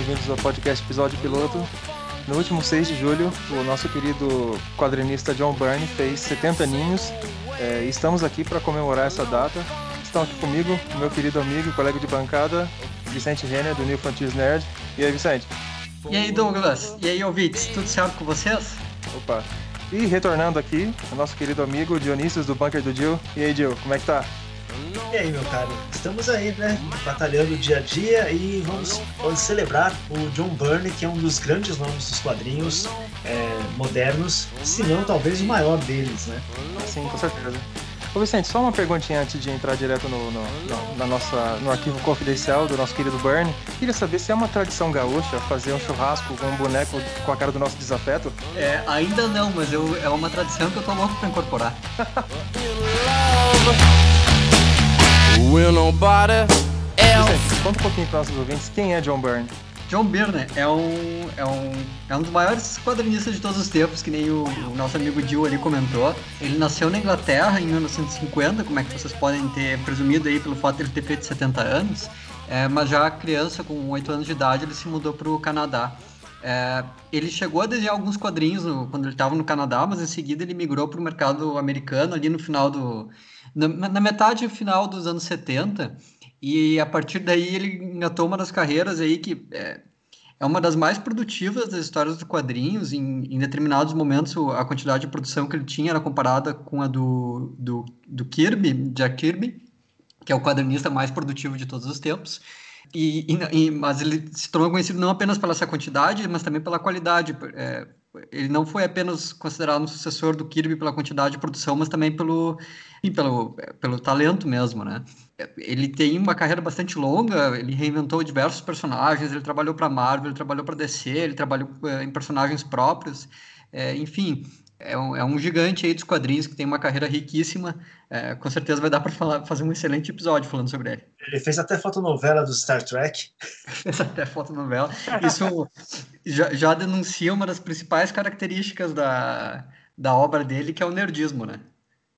bem-vindos ao podcast episódio piloto. No último 6 de julho, o nosso querido quadrinista John Byrne fez 70 aninhos é, estamos aqui para comemorar essa data. Estão aqui comigo meu querido amigo e colega de bancada, Vicente Renner, do New Frontiers Nerd. E aí, Vicente? E aí, Douglas? E aí, ouvintes? Tudo certo com vocês? Opa! E retornando aqui, o nosso querido amigo Dionísio do Bunker do Jill. E aí, Jill, como é que tá? E aí, meu caro? Estamos aí, né? Batalhando dia a dia e vamos, vamos celebrar o John Byrne, que é um dos grandes nomes dos quadrinhos é, modernos, se não talvez o maior deles, né? Sim, com certeza. Ô Vicente, só uma perguntinha antes de entrar direto no, no, no, na nossa, no arquivo confidencial do nosso querido Bernie. Queria saber se é uma tradição gaúcha fazer um churrasco com um boneco com a cara do nosso desafeto? É, ainda não, mas eu, é uma tradição que eu tô louco pra incorporar. Vicente, conta um pouquinho para nossos ouvintes quem é John Byrne. John Byrne é um, é um, é um dos maiores quadrinistas de todos os tempos, que nem o, o, nosso amigo Jill ali comentou. Ele nasceu na Inglaterra em 1950, como é que vocês podem ter presumido aí pelo fato de ele ter feito 70 anos. É, mas já criança, com 8 anos de idade, ele se mudou para o Canadá. É, ele chegou a desenhar alguns quadrinhos no, quando ele estava no Canadá, mas em seguida ele migrou para o mercado americano ali no final do... Na, na metade final dos anos 70 e a partir daí ele engatou uma das carreiras aí que é, é uma das mais produtivas das histórias dos quadrinhos. Em, em, determinados momentos, a quantidade de produção que ele tinha era comparada com a do, do, do Kirby, Jack Kirby, que é o quadrinista mais produtivo de todos os tempos. E, e, mas ele se tornou conhecido não apenas pela essa quantidade, mas também pela qualidade. É, ele não foi apenas considerado um sucessor do Kirby pela quantidade de produção, mas também pelo, pelo, pelo talento mesmo, né? Ele tem uma carreira bastante longa, ele reinventou diversos personagens, ele trabalhou para Marvel, ele trabalhou para DC, ele trabalhou é, em personagens próprios, é, enfim, é um, é um, gigante aí dos quadrinhos que tem uma carreira riquíssima. É, com certeza vai dar para fazer um excelente episódio falando sobre ele. Ele fez até fotonovela do Star Trek. fez até fotonovela. Isso já, já, denuncia uma das principais características da, da obra dele, que é o nerdismo, né?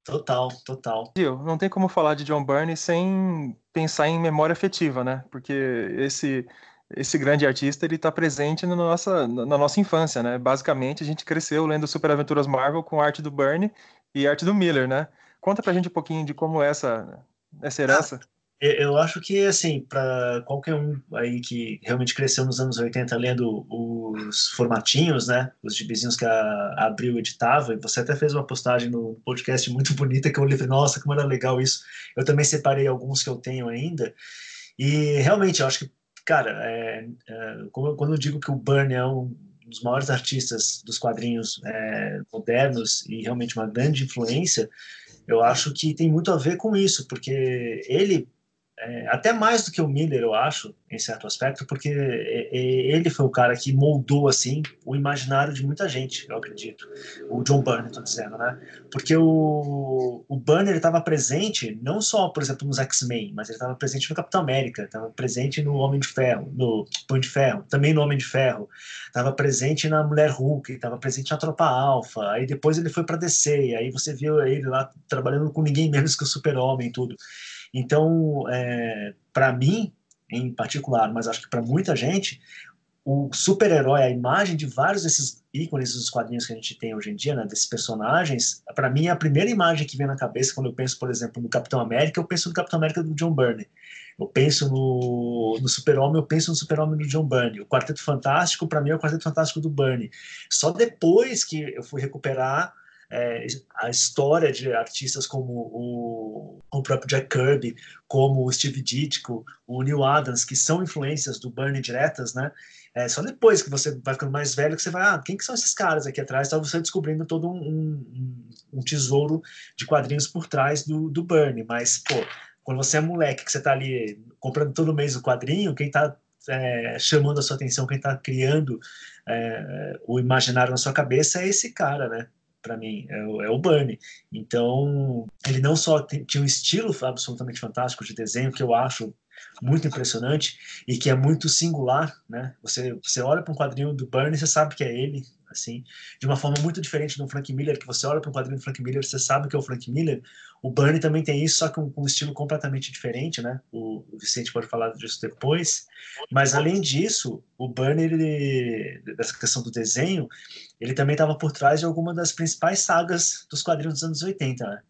Total, total. Não tem como falar de John Byrne sem pensar em memória afetiva, né? Porque esse esse grande artista ele está presente na nossa, na nossa infância, né? Basicamente, a gente cresceu lendo Super Aventuras Marvel com arte do Byrne e arte do Miller, né? Conta pra gente um pouquinho de como é essa, essa herança. Ah, eu acho que, assim, para qualquer um aí que realmente cresceu nos anos 80 lendo os formatinhos, né? Os gibizinhos que a, Abril editava, e você até fez uma postagem no podcast muito bonita que eu li, nossa, como era legal isso. Eu também separei alguns que eu tenho ainda. E realmente, eu acho que cara, é, é, quando eu digo que o Burnie é um dos maiores artistas dos quadrinhos é, modernos e realmente uma grande influência, eu acho que tem muito a ver com isso, porque ele é, até mais do que o Miller, eu acho, em certo aspecto, porque ele foi o cara que moldou, assim, o imaginário de muita gente, eu acredito. O John Byrne, estou dizendo, né? Porque o, o ele estava presente, não só, por exemplo, nos X-Men, mas ele estava presente no Capitão América, estava presente no Homem de Ferro, no Punho de Ferro, também no Homem de Ferro, estava presente na Mulher Hulk, estava presente na Tropa Alpha, aí depois ele foi para DC, aí você viu ele lá trabalhando com ninguém menos que o Super-Homem e tudo. Então, é, para mim, em particular, mas acho que para muita gente, o super-herói, a imagem de vários desses ícones dos quadrinhos que a gente tem hoje em dia, né, desses personagens, para mim, a primeira imagem que vem na cabeça quando eu penso, por exemplo, no Capitão América, eu penso no Capitão América do John Byrne. Eu penso no, no Super-Homem, eu penso no Super-Homem do John Byrne. O Quarteto Fantástico, para mim, é o Quarteto Fantástico do Byrne. Só depois que eu fui recuperar é, a história de artistas como o, o próprio Jack Kirby, como o Steve Ditko, o Neil Adams, que são influências do Bernie diretas, né? É só depois que você vai ficando mais velho que você vai, ah, quem que são esses caras aqui atrás? Então você descobrindo todo um, um, um tesouro de quadrinhos por trás do, do Bernie. Mas, pô, quando você é moleque, que você tá ali comprando todo mês o quadrinho, quem tá é, chamando a sua atenção, quem tá criando é, o imaginário na sua cabeça é esse cara, né? Para mim, é o, é o Bunny. Então, ele não só tinha um estilo absolutamente fantástico de desenho, que eu acho muito impressionante e que é muito singular, né? Você, você olha para um quadrinho do Burnie, você sabe que é ele, assim, de uma forma muito diferente do Frank Miller, que você olha para um quadrinho do Frank Miller, você sabe que é o Frank Miller. O Burnie também tem isso, só que com um, um, estilo completamente diferente, né? O, o, Vicente pode falar disso depois. Mas além disso, o Burnie, ele, dessa questão do desenho, ele também estava por trás de alguma das principais sagas dos quadrinhos dos anos 80, né?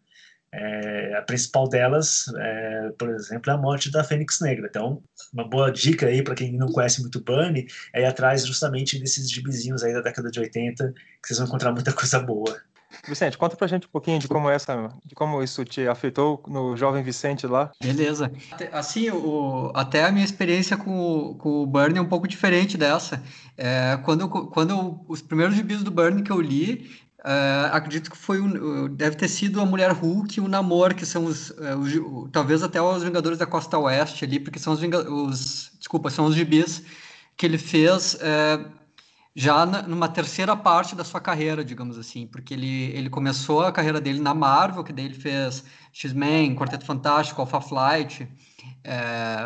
É, a principal delas, é, por exemplo, é a morte da Fênix Negra. Então, uma boa dica aí para quem não conhece muito Bunny é ir atrás justamente desses gibizinhos aí da década de 80, que vocês vão encontrar muita coisa boa. Vicente, conta pra gente um pouquinho de como essa, de como isso te afetou no jovem Vicente lá. Beleza. Assim, o, até a minha experiência com, com o Burnie é um pouco diferente dessa. É, quando, quando os primeiros gibis do Burnie que eu li, Uh, acredito que foi deve ter sido a Mulher Hulk e o Namor, que são os, uh, os, talvez até os Vingadores da Costa Oeste ali, porque são os, os desculpa, são os gibis que ele fez uh, já na, numa terceira parte da sua carreira, digamos assim, porque ele, ele começou a carreira dele na Marvel, que daí ele fez X-Men, Quarteto Fantástico, Alpha Flight,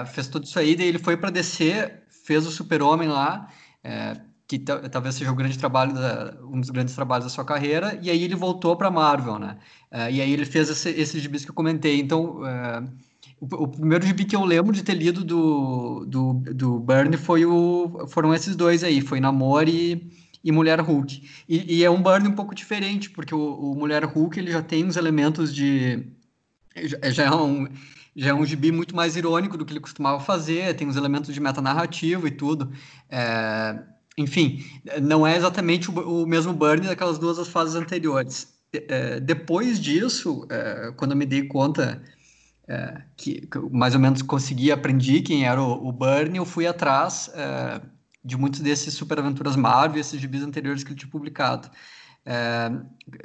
fez tudo isso aí, daí ele foi para DC, fez o Super-Homem lá, que talvez seja o grande trabalho da, um dos grandes trabalhos da sua carreira e aí ele voltou para Marvel né? Uh, e aí ele fez esse, esses gibis que eu comentei. Então uh, o, o, primeiro gibi que eu lembro de ter lido do do, do Burn foi o foram esses dois aí foi Namor e, e Mulher Hulk. E, e, é um Burn um pouco diferente porque o, o Mulher Hulk ele já tem uns elementos de já é um já é um gibi muito mais irônico do que ele costumava fazer, tem uns elementos de metanarrativa e tudo. É, enfim, não é exatamente o, o mesmo burn daquelas duas fases anteriores. É, depois disso, é, quando eu me dei conta é, que, que, mais ou menos consegui aprendi quem era o, o eu fui atrás é, de muitos desses Super Aventuras Marvel, esses gibis anteriores que ele tinha publicado. É,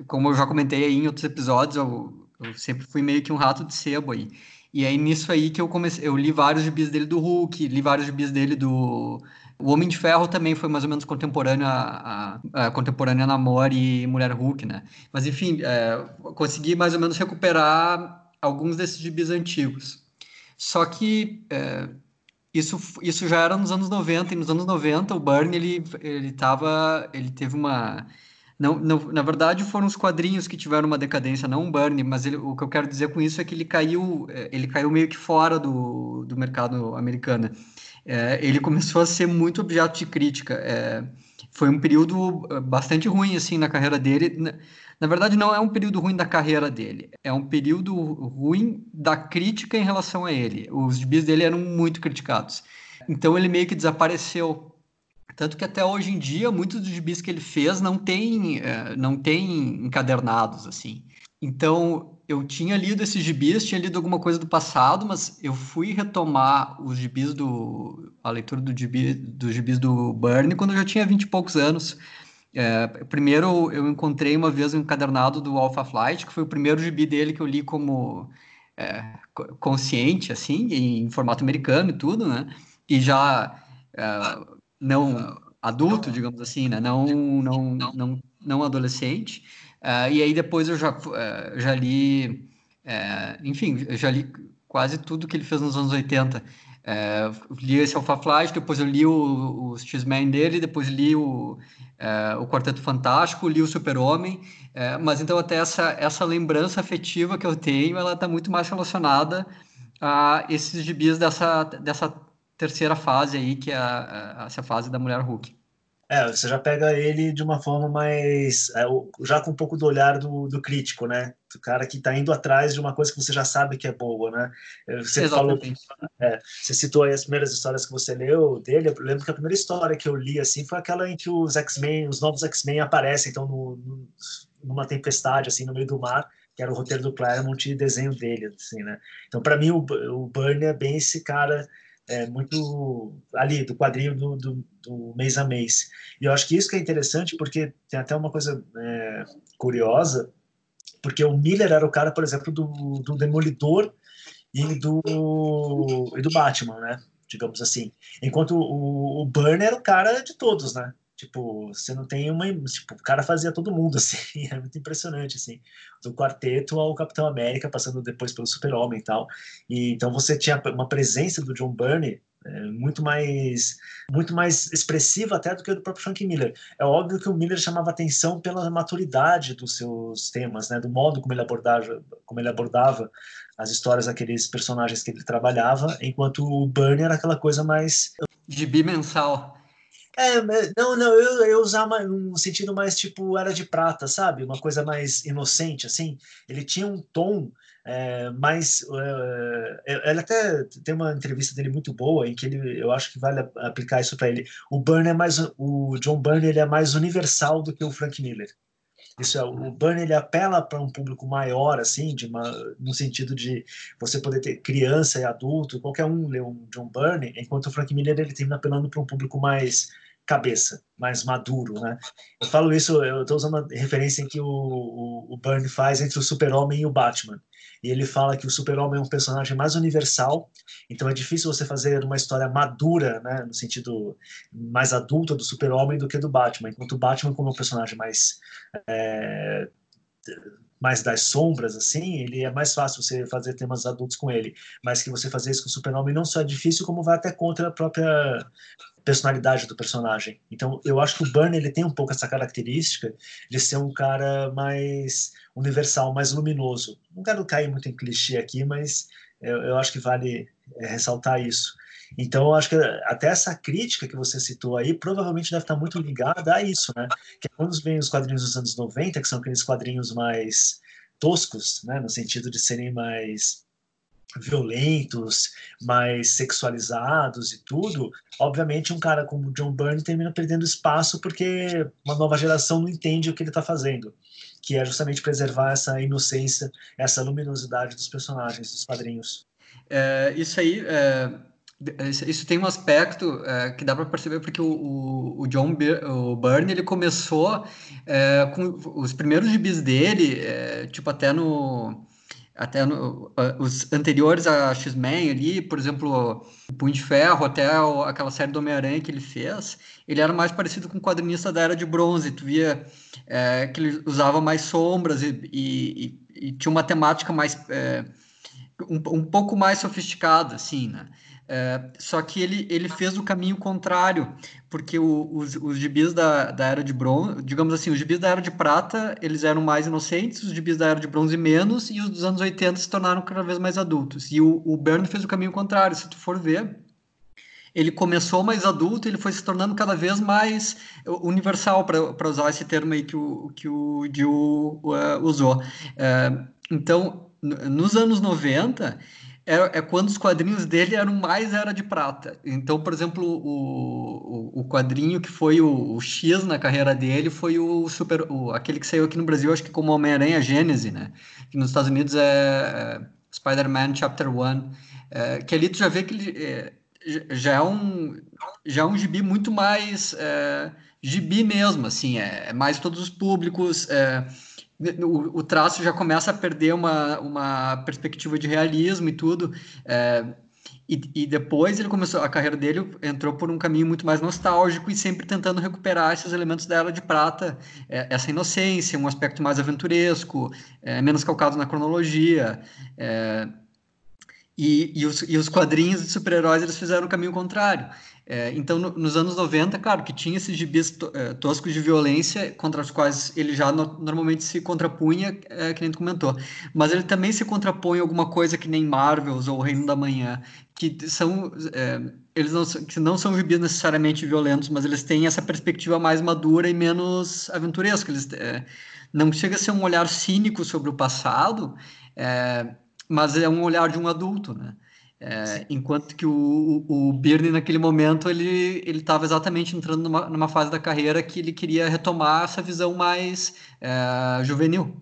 como eu já comentei aí em outros episódios, eu, eu, sempre fui meio que um rato de sebo aí. E aí nisso aí que eu comecei, eu li vários gibis dele do Hulk, li vários gibis dele do o Homem de Ferro também foi mais ou menos contemporâneo a, a, a contemporâneo a Namor e Mulher Hulk, né? Mas enfim, é, consegui mais ou menos recuperar alguns desses gibis antigos. Só que é, isso, isso já era nos anos 90, e nos anos 90 o Burn ele, ele, tava, ele teve uma... Não, não, na verdade, foram os quadrinhos que tiveram uma decadência, não um burn, mas ele, o que eu quero dizer com isso é que ele caiu, é, ele caiu meio que fora do, do mercado americano é, ele começou a ser muito objeto de crítica. É, foi um período é, bastante ruim assim na carreira dele. Na, verdade, não é um período ruim da carreira dele, é um período ruim da crítica em relação a ele. Os gibis dele eram muito criticados. Então ele meio que desapareceu. Tanto que até hoje em dia, muitos dos gibis que ele fez não tem, é, não tem encadernados, assim. Então, eu tinha lido esses gibis, tinha lido alguma coisa do passado, mas eu fui retomar os gibis do. a leitura do gibi, dos gibis do Burnie quando eu já tinha vinte e poucos anos. É, primeiro, eu encontrei uma vez um encadernado do Alpha Flight, que foi o primeiro gibi dele que eu li como é, consciente, assim, em formato americano e tudo, né? E já é, não adulto, digamos assim, né? Não, não, não, não adolescente. Uh, e aí depois eu já, uh, já li, uh, enfim, eu já li quase tudo que ele fez nos anos 80. li esse Alpha Flight, depois eu li o, o X-Men dele, depois li o, o Quarteto Fantástico, li o Super-Homem, mas então até essa, essa lembrança afetiva que eu tenho, ela está muito mais relacionada a esses gibis dessa, dessa terceira fase aí, que é a, a, essa fase da Mulher Hulk. É, você já pega ele de uma forma mais. É, já com um pouco do olhar do, do crítico, né? Do cara que está indo atrás de uma coisa que você já sabe que é boa, né? É, você Exatamente. falou. É, você citou aí as primeiras histórias que você leu dele. Eu lembro que a primeira história que eu li assim foi aquela em que os X-Men, os novos X-Men aparecem, então, no, no, numa tempestade, assim, no meio do mar que era o roteiro do Claremont e desenho dele, assim, né? Então, para mim, o, o Burnie é bem esse cara é, muito ali do quadrinho do, do, do, mês a mês. E eu acho que isso que é interessante, porque tem até uma coisa é, curiosa, porque o Miller era o cara, por exemplo, do, do Demolidor e do, e do Batman, né? Digamos assim. Enquanto o, o Burner era o cara de todos, né? Tipo, você não tem uma. Tipo, o cara fazia todo mundo, assim, é muito impressionante, assim. Do quarteto ao Capitão América, passando depois pelo Super-Homem e tal. E, então você tinha uma presença do John Burney é, muito mais muito mais expressiva até do que o do próprio Frank Miller. É óbvio que o Miller chamava atenção pela maturidade dos seus temas, né, do modo como ele abordava, como ele abordava as histórias daqueles personagens que ele trabalhava, enquanto o Burnie era aquela coisa mais gibi mensal. É, não, não, eu, eu usava um sentido mais tipo era de prata, sabe? Uma coisa mais inocente, assim. Ele tinha um tom é, mais. É, ele até tem uma entrevista dele muito boa em que ele, eu acho que vale aplicar isso para ele. O Byrne é mais, o John Byrne ele é mais universal do que o Frank Miller. Isso é, o Byrne ele apela para um público maior, assim, de uma, no sentido de você poder ter criança e adulto, qualquer um lê um John Byrne, enquanto o Frank Miller ele termina apelando para um público mais cabeça, mais maduro, né? Eu falo isso, eu estou usando uma referência que o, o, o faz entre o Super-Homem e o Batman. E ele fala que o Super-Homem é um personagem mais universal, então é difícil você fazer uma história madura, né, no sentido mais adulta do Super-Homem do que do Batman, enquanto o Batman, como é um personagem mais é, mais das sombras, assim, ele é mais fácil você fazer temas adultos com ele. Mas que você fazer isso com o Super-Homem não só é difícil, como vai até contra a própria personalidade do personagem. Então, eu acho que o Burn ele tem um pouco essa característica de ser um cara mais universal, mais luminoso. Não quero cair muito em clichê aqui, mas eu, eu acho que vale é, ressaltar isso. Então, eu acho que até essa crítica que você citou aí provavelmente deve estar muito ligada a isso, né? Que é quando vem os quadrinhos dos anos 90, que são aqueles quadrinhos mais toscos, né? No sentido de serem mais violentos, mais sexualizados e tudo, obviamente um cara como John Byrne termina perdendo espaço porque uma nova geração não entende o que ele está fazendo, que é justamente preservar essa inocência, essa luminosidade dos personagens, dos quadrinhos. É, isso aí, é, isso tem um aspecto é, que dá para perceber porque o, o, o John o Byrne ele começou é, com os primeiros gibis dele, é, tipo até no até no, os anteriores a X-Men ali, por exemplo, Punho de Ferro, até aquela série do Homem-Aranha que ele fez, ele era mais parecido com o quadrinista da Era de Bronze. Tu via é, que ele usava mais sombras e, e, e tinha uma temática mais é, um, um pouco mais sofisticada, assim, né? É, só que ele, ele fez o caminho contrário, porque o, os, os gibis da, da Era de Bronze, digamos assim, os gibis da Era de Prata, eles eram mais inocentes, os gibis da Era de Bronze menos, e os dos anos 80 se tornaram cada vez mais adultos. E o, o Byrne fez o caminho contrário, se tu for ver, ele começou mais adulto, ele foi se tornando cada vez mais universal, para usar esse termo aí que o, que o Gil uh, usou. Uh, então, nos anos 90 é, é, quando os quadrinhos dele eram mais era de prata. Então, por exemplo, o, o, o quadrinho que foi o, o, X na carreira dele foi o super, o, aquele que saiu aqui no Brasil, acho que como Homem-Aranha Gênese, né? Que nos Estados Unidos é, é Spider-Man Chapter 1, é, que ali tu já vê que ele é, já é um já é um gibi muito mais é, gibi mesmo, assim, é, é mais todos os públicos. É, o, traço já começa a perder uma, uma perspectiva de realismo e tudo. É, e, e, depois ele começou, a carreira dele entrou por um caminho muito mais nostálgico e sempre tentando recuperar esses elementos dela de prata, é, essa inocência, um aspecto mais aventuresco, é, menos calcado na cronologia. É, e, e, os, e os quadrinhos de super-heróis eles fizeram o caminho contrário. É, então, no, nos anos 90, claro, que tinha esses gibis to, é, toscos de violência contra os quais ele já no, normalmente se contrapunha, é, que nem tu comentou. Mas ele também se contrapõe a alguma coisa que nem Marvels ou Reino da Manhã, que são, é, eles não, que não são gibis necessariamente violentos, mas eles têm essa perspectiva mais madura e menos aventuresca. Eles, é, não chega a ser um olhar cínico sobre o passado, é, mas é um olhar de um adulto, né? É, enquanto que o, o, o Birney, naquele momento, ele estava exatamente entrando numa, numa, fase da carreira que ele queria retomar essa visão mais é, juvenil.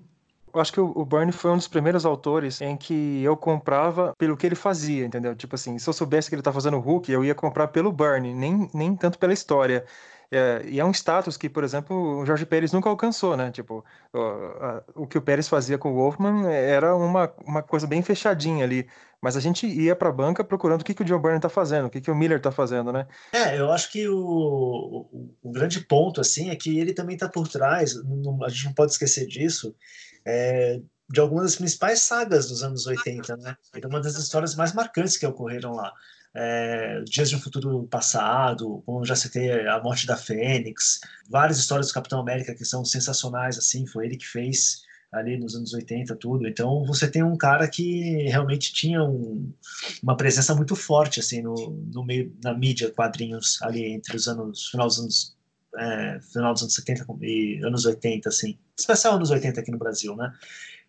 Eu acho que o, Byrne foi um dos primeiros autores em que eu comprava pelo que ele fazia, entendeu? Tipo assim, se eu soubesse que ele tá fazendo Hulk, eu ia comprar pelo Byrne, nem, nem tanto pela história. É, e é um status que, por exemplo, o Jorge Pérez nunca alcançou, né? Tipo, o, a, o que o Pérez fazia com o Wolfman era uma, uma coisa bem fechadinha ali. Mas a gente ia para a banca procurando o que, que o Joe Byrne está fazendo, o que, que o Miller está fazendo, né? É, eu acho que o, o, o, grande ponto, assim, é que ele também está por trás, não, a gente não pode esquecer disso, é, de algumas das principais sagas dos anos 80, né? É uma das histórias mais marcantes que ocorreram lá. É, Dias de um Futuro Passado, como já citei, A Morte da Fênix, várias histórias do Capitão América que são sensacionais, assim, foi ele que fez ali nos anos 80, tudo. Então você tem um cara que realmente tinha um, uma presença muito forte, assim, no, no meio, na mídia, quadrinhos, ali entre os anos, final dos anos, é, final dos anos 70 e anos 80, assim, especial anos 80 aqui no Brasil, né?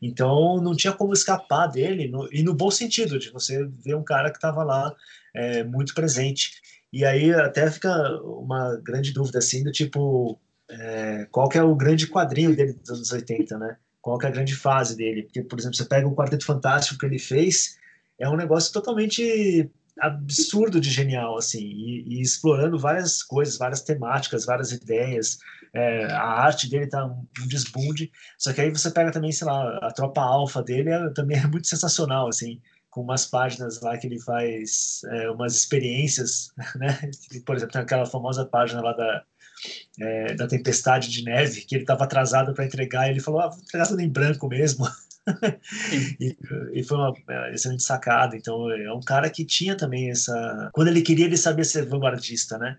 Então não tinha como escapar dele, no, e no bom sentido, de você ver um cara que estava lá é, muito presente. E aí até fica uma grande dúvida assim do tipo é, qual que é o grande quadrinho dele dos anos 80, né? Qual que é a grande fase dele? Porque, por exemplo, você pega o Quarteto Fantástico que ele fez, é um negócio totalmente absurdo de genial, assim, e, e explorando várias coisas, várias temáticas, várias ideias. É, a arte dele tá um, um, desbunde. Só que aí você pega também, sei lá, a tropa alfa dele é, também é muito sensacional, assim, com umas páginas lá que ele faz é, umas experiências, né? Por exemplo, tem aquela famosa página lá da, é, da tempestade de neve, que ele estava atrasado para entregar, e ele falou, ah, vou entregar tudo em branco mesmo. e, e, foi uma é, excelente sacada. Então, é um cara que tinha também essa. Quando ele queria, ele sabia ser vanguardista, né?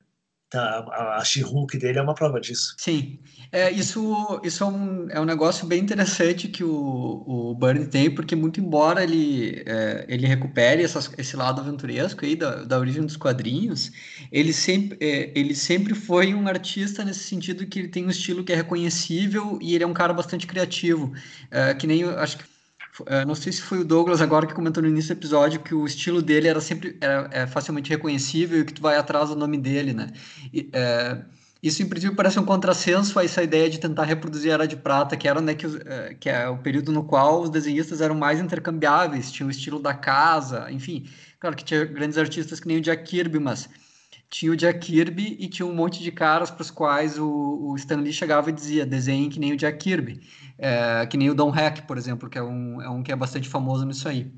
Tá, a, a She-Hulk dele é uma prova disso. Sim, é, isso, isso é, um, é um negócio bem interessante que o, o Burnie tem, porque muito embora ele, é, ele recupere essas, esse lado aventuresco aí da, da origem dos quadrinhos, ele sempre, é, ele sempre foi um artista nesse sentido que ele tem um estilo que é reconhecível e ele é um cara bastante criativo, é, que nem, acho que Uh, não sei se foi o Douglas agora que comentou no início do episódio que o estilo dele era sempre era, é facilmente reconhecível e que tu vai atrás do nome dele, né? E, uh, isso, em princípio, parece um contrassenso a essa ideia de tentar reproduzir a Era de Prata, que era né, que, uh, que é o período no qual os desenhistas eram mais intercambiáveis, tinha o estilo da casa, enfim. Claro que tinha grandes artistas que nem o Jack Kirby, mas tinha o Jack Kirby e tinha um monte de caras para os quais o, o Stan Lee chegava e dizia desenhe que nem o Jack Kirby é, que nem o Don Hack, por exemplo, que é um, é um que é bastante famoso nisso aí.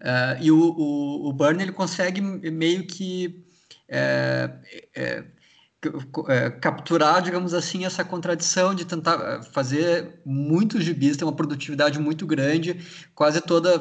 É, e o, o, o Burn ele consegue meio que é, é, é, capturar, digamos assim, essa contradição de tentar fazer muitos gibis, ter uma produtividade muito grande, quase toda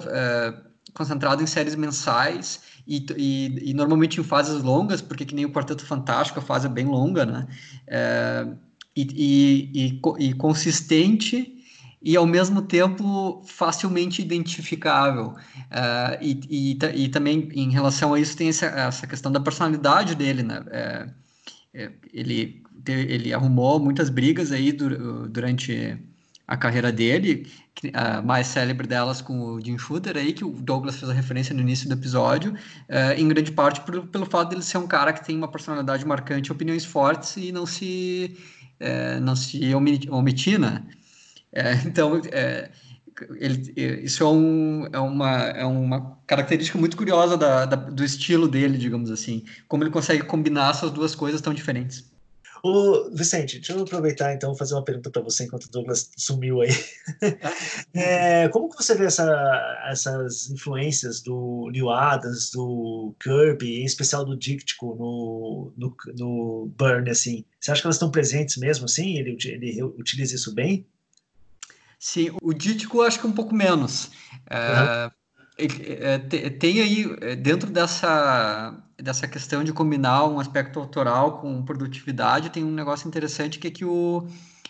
concentrada em séries mensais e, e, e, normalmente em fases longas, porque que nem o Quarteto Fantástico, a fase é bem longa, né? É, e, e, e, consistente e ao mesmo tempo facilmente identificável. Uh, e, e, também em relação a isso tem essa, essa questão da personalidade dele, né? É, ele, ele arrumou muitas brigas aí durante a carreira dele, a mais célebre delas com o Jim Shooter aí, que o Douglas fez a referência no início do episódio, uh, em grande parte por, pelo fato dele ser um cara que tem uma personalidade marcante, opiniões fortes e não se é, não se omitir, né? É, então, é, ele, isso é, um, é, uma, é uma característica muito curiosa da, da, do estilo dele, digamos assim. Como ele consegue combinar essas duas coisas tão diferentes. Ô, Vicente, deixa eu aproveitar então e fazer uma pergunta para você enquanto o Douglas sumiu aí. é, como que você vê essa, essas influências do Neil Adams, do Kirby, em especial do Díctico no, no, no Burn, assim? Você acha que elas estão presentes mesmo, assim? Ele, ele utiliza isso bem? Sim, o Dítico acho que um pouco menos. É, uhum. Tem aí, é, dentro dessa dessa questão de combinar um aspecto autoral com produtividade, tem um negócio interessante que é que o,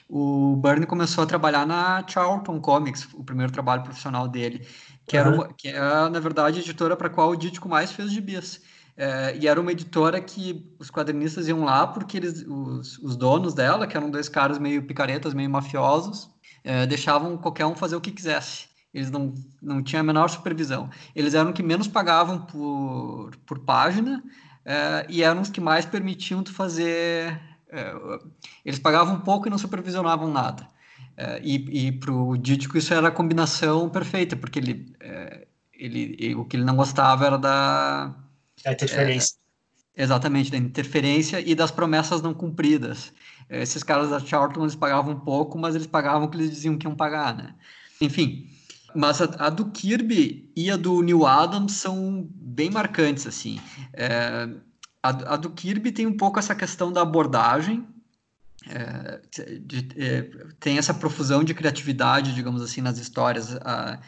o Bernie começou a trabalhar na Charlton Comics, o primeiro trabalho profissional dele, que, era uma, que é, na verdade, a editora para a qual o Dítico mais fez gibis. É, e era uma editora que os quadrinistas iam lá porque eles, os, os donos dela, que eram dois caras meio picaretas, meio mafiosos, é, deixavam qualquer um fazer o que quisesse. Eles não, não tinham a menor supervisão. Eles eram os que menos pagavam por, por página é, e eram os que mais permitiam tu fazer. É, eles pagavam pouco e não supervisionavam nada. É, e e para o Dítico isso era a combinação perfeita, porque ele, ele, o que ele não gostava era da. É, interferência. Exatamente, da interferência e das promessas não cumpridas. Esses caras da Charlton, eles pagavam pouco, mas eles pagavam o que eles diziam que iam pagar, né? Enfim, mas a, a, do Kirby e a do Neil Adams são bem marcantes, assim. É, a, a, do Kirby tem um pouco essa questão da abordagem, é, de, é, tem essa profusão de criatividade, digamos assim, nas histórias. A,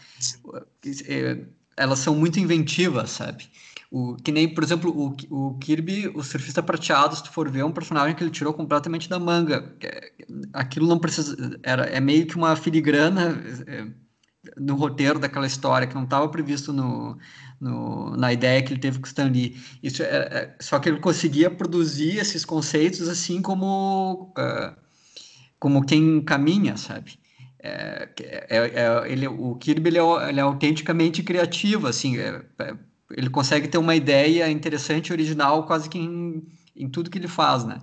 é, elas são muito inventivas, sabe? O, que nem, por exemplo, o, o Kirby, o surfista prateado, se tu for ver, é um personagem que ele tirou completamente da manga. Aquilo não precisa. Era, é meio que uma filigrana é, no roteiro daquela história, que não estava previsto no, no, na ideia que ele teve com o Stan Lee. Isso é, é, só que ele conseguia produzir esses conceitos assim como, uh, como quem caminha, sabe? É, é, é, ele, o Kirby ele é, ele é autenticamente criativo, assim, é, ele consegue ter uma ideia interessante, original, quase que em, em tudo que ele faz, né?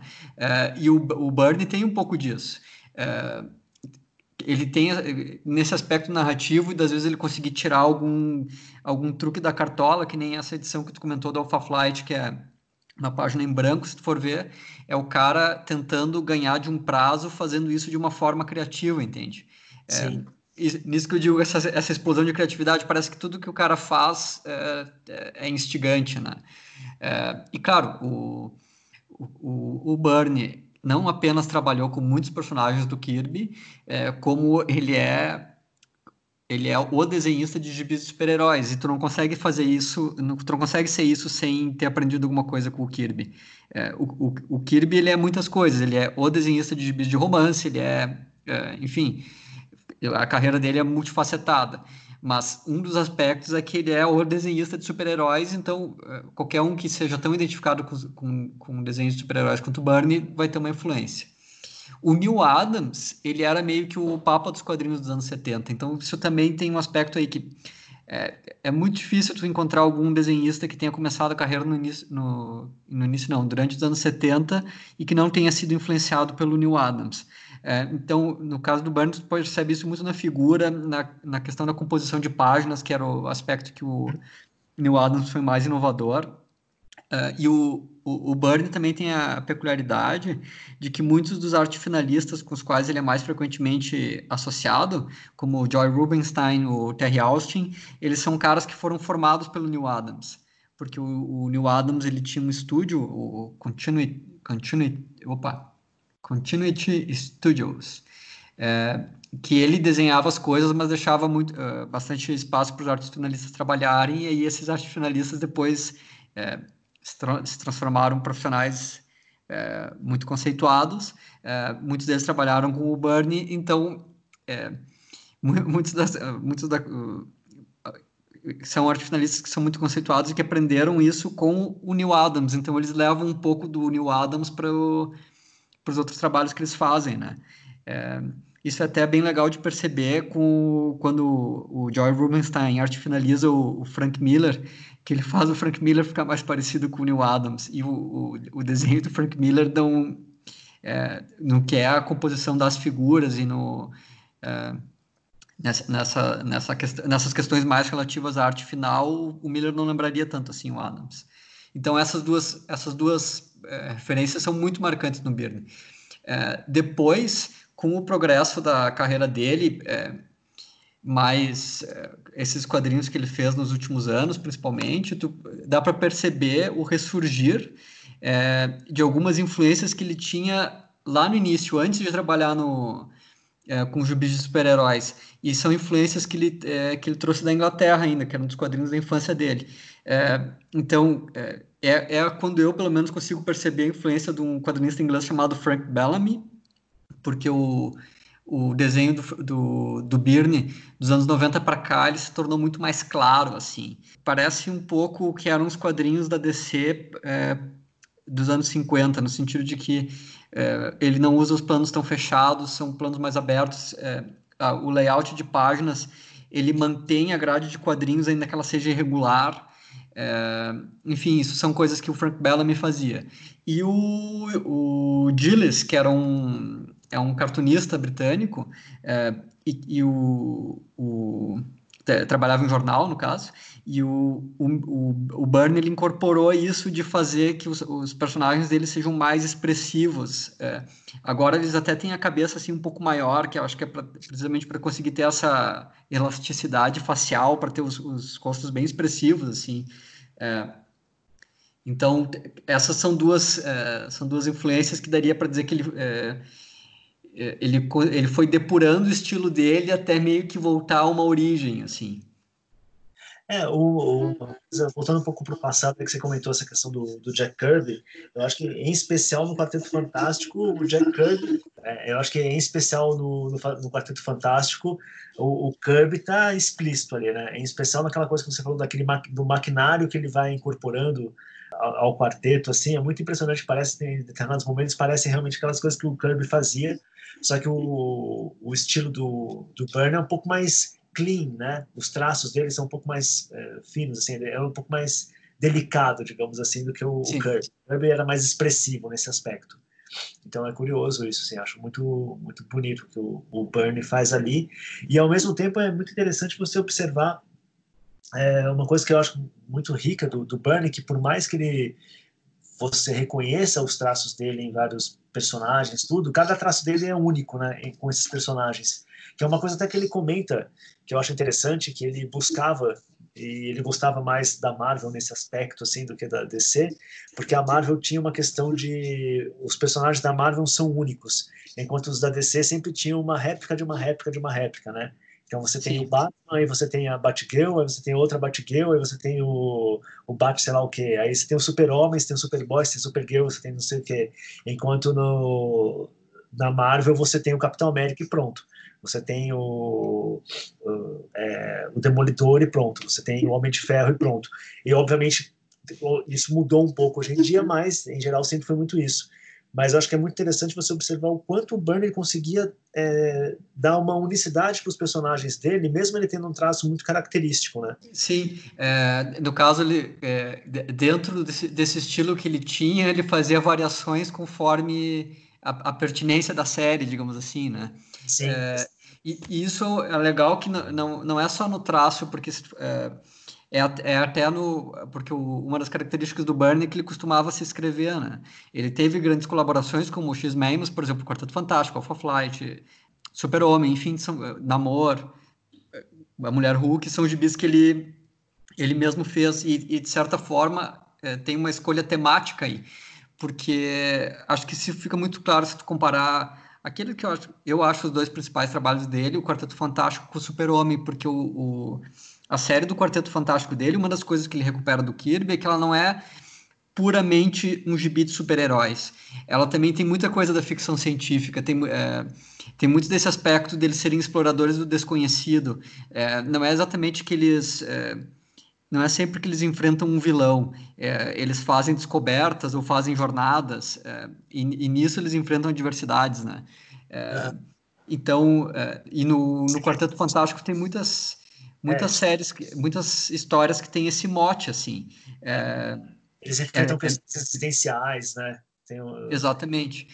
e o, o Bernie tem um pouco disso ele tem nesse aspecto narrativo e das vezes ele conseguir tirar algum, algum truque da cartola, que nem essa edição que tu comentou do Alpha Flight, que é uma página em branco, se tu for ver, é o cara tentando ganhar de um prazo fazendo isso de uma forma criativa, entende? É, Sim. É, nisso que eu digo, essa, essa explosão de criatividade, parece que tudo que o cara faz é, é, é instigante, né? É, e claro, o, o, o Bernie não apenas trabalhou com muitos personagens do Kirby, é, como ele é ele é o desenhista de gibis de super-heróis, e tu não consegue fazer isso, tu não consegue ser isso sem ter aprendido alguma coisa com o Kirby. É, o, o, o, Kirby, ele é muitas coisas, ele é o desenhista de gibis de romance, ele é, é enfim, a carreira dele é multifacetada mas um dos aspectos é que ele é o desenhista de super-heróis, então eh, qualquer um que seja tão identificado com, com, com desenhos de super-heróis quanto o Barney vai ter uma influência. O Neil Adams, ele era meio que o papa dos quadrinhos dos anos 70, então isso também tem um aspecto aí que é, é muito difícil tu encontrar algum desenhista que tenha começado a carreira no início, no, no início não, durante os anos 70 e que não tenha sido influenciado pelo Neil Adams. É, então, no caso do Burns, pode perceber isso muito na figura, na, na questão da composição de páginas, que era o aspecto que o Neil Adams foi mais inovador. Uh, e o, o, o Byrne também tem a peculiaridade de que muitos dos artes finalistas com os quais ele é mais frequentemente associado, como o Joy Rubinstein, o Terry Austin, eles são caras que foram formados pelo Neil Adams. Porque o, o Neil Adams ele tinha um estúdio, o Continuity, Continuity opa, Continuity Studios, é, que ele desenhava as coisas, mas deixava muito, uh, bastante espaço para os artistas finalistas trabalharem, e aí esses artistas finalistas depois é, se, tra se, transformaram em profissionais é, muito conceituados, é, muitos deles trabalharam com o Bernie, então é, muitos, das, muitos da, uh, são artistas finalistas que são muito conceituados e que aprenderam isso com o Neil Adams, então eles levam um pouco do Neil Adams para o para os outros trabalhos que eles fazem, né? É, isso é até bem legal de perceber com, quando o Joy Rubinstein arte finaliza o, o, Frank Miller, que ele faz o Frank Miller ficar mais parecido com o Neil Adams, e o, o, o desenho do Frank Miller dão, é, no que é a composição das figuras e no... É, nessa, nessa, nessa quest nessas questões mais relativas à arte final, o Miller não lembraria tanto assim o Adams. Então essas duas, essas duas referências são muito marcantes no Birne. É, depois, com o progresso da carreira dele, é, mais é, esses quadrinhos que ele fez nos últimos anos, principalmente, tu, dá para perceber o ressurgir é, de algumas influências que ele tinha lá no início, antes de trabalhar no, é, com Jubis de super-heróis. E são influências que ele, é, que ele trouxe da Inglaterra ainda, que eram dos quadrinhos da infância dele. É, então, é, é, quando eu, pelo menos, consigo perceber a influência de um quadrinista inglês chamado Frank Bellamy, porque o, o desenho do, do, do dos anos 90 para cá, ele se tornou muito mais claro, assim. Parece um pouco o que eram os quadrinhos da DC é, dos anos 50, no sentido de que é, ele não usa os planos tão fechados, são planos mais abertos, é, a, o layout de páginas, ele mantém a grade de quadrinhos ainda que ela seja irregular, é, enfim, isso são coisas que o Frank Bellamy fazia. E o, o Gilles, que era um, é um cartunista britânico, é, e, e, o, o trabalhava em jornal, no caso, e o, o, o, Burn ele incorporou isso de fazer que os, os personagens dele sejam mais expressivos. É. Agora eles até têm a cabeça assim um pouco maior, que eu acho que é pra, precisamente para conseguir ter essa elasticidade facial, para ter os, os rostos bem expressivos, assim. É. Então essas são duas é, são duas influências que daria para dizer que ele é, é, ele, ele foi depurando o estilo dele até meio que voltar a uma origem, assim. É, o, o, voltando um pouco para o passado, que você comentou essa questão do, do, Jack Kirby, eu acho que em especial no Quarteto Fantástico, o Jack Kirby, é, eu acho que em especial no, no, no Quarteto Fantástico, o, o, Kirby tá explícito ali, né? Em especial naquela coisa que você falou daquele do maquinário que ele vai incorporando ao, ao quarteto, assim, é muito impressionante, parece, em determinados momentos, parece realmente aquelas coisas que o Kirby fazia, só que o, o estilo do, do Burn é um pouco mais clean, né? Os traços dele são um pouco mais é, finos, assim, é um pouco mais delicado, digamos assim, do que o, o Kirby. O Kirby era mais expressivo nesse aspecto. Então é curioso isso, assim, acho muito muito bonito o que o, o Burn faz ali. E ao mesmo tempo é muito interessante você observar é, uma coisa que eu acho muito rica do, do Burn, que por mais que ele você reconheça os traços dele em vários personagens, tudo, cada traço dele é único, né, com esses personagens. Que é uma coisa até que ele comenta, que eu acho interessante, que ele buscava e ele gostava mais da Marvel nesse aspecto assim do que da DC, porque a Marvel tinha uma questão de os personagens da Marvel são únicos, enquanto os da DC sempre tinham uma réplica de uma réplica de uma réplica, né? Então você tem Sim. o Batman, aí você tem a Batgirl, aí você tem outra Batgirl, aí você tem o, o Bat, sei lá o quê. Aí você tem o Super-Homem, você tem o Superboy, você tem o Supergirl, você tem não sei o quê. Enquanto no, na Marvel você tem o Capitão América e pronto. Você tem o, o, é, o Demolidor e pronto. Você tem o Homem de Ferro e pronto. E obviamente isso mudou um pouco hoje em dia, mas em geral sempre foi muito isso mas eu acho que é muito interessante você observar o quanto o Burner conseguia é, dar uma unicidade para os personagens dele, mesmo ele tendo um traço muito característico, né? Sim, é, no caso, ele, é, dentro desse, desse, estilo que ele tinha, ele fazia variações conforme a, a pertinência da série, digamos assim, né? Sim. E, isso é legal que não, não, não é só no traço, porque é, é, é até no. Porque o, uma das características do Burn é que ele costumava se escrever, né? Ele teve grandes colaborações como o X-Men, por exemplo, Quarteto Fantástico, Alpha Flight, Super-Homem, enfim, são, Namor, a Mulher Hulk, são gibis que ele, ele mesmo fez e, e de certa forma, é, tem uma escolha temática aí, porque acho que se fica muito claro se tu comparar aquele que eu acho, eu acho os dois principais trabalhos dele, o Quarteto Fantástico com o Super-Homem, porque o, o a série do Quarteto Fantástico dele, uma das coisas que ele recupera do Kirby é que ela não é puramente um gibi de super-heróis. Ela também tem muita coisa da ficção científica, tem, é, tem muito desse aspecto deles serem exploradores do desconhecido. É, não é exatamente que eles. É, não é sempre que eles enfrentam um vilão. É, eles fazem descobertas ou fazem jornadas, é, e, e, nisso eles enfrentam adversidades, né? É, então, e no, no Quarteto Fantástico tem muitas muitas é. séries, muitas histórias que têm esse mote, assim. É, Eles enfrentam é, questões existenciais, né? Tem um, Exatamente.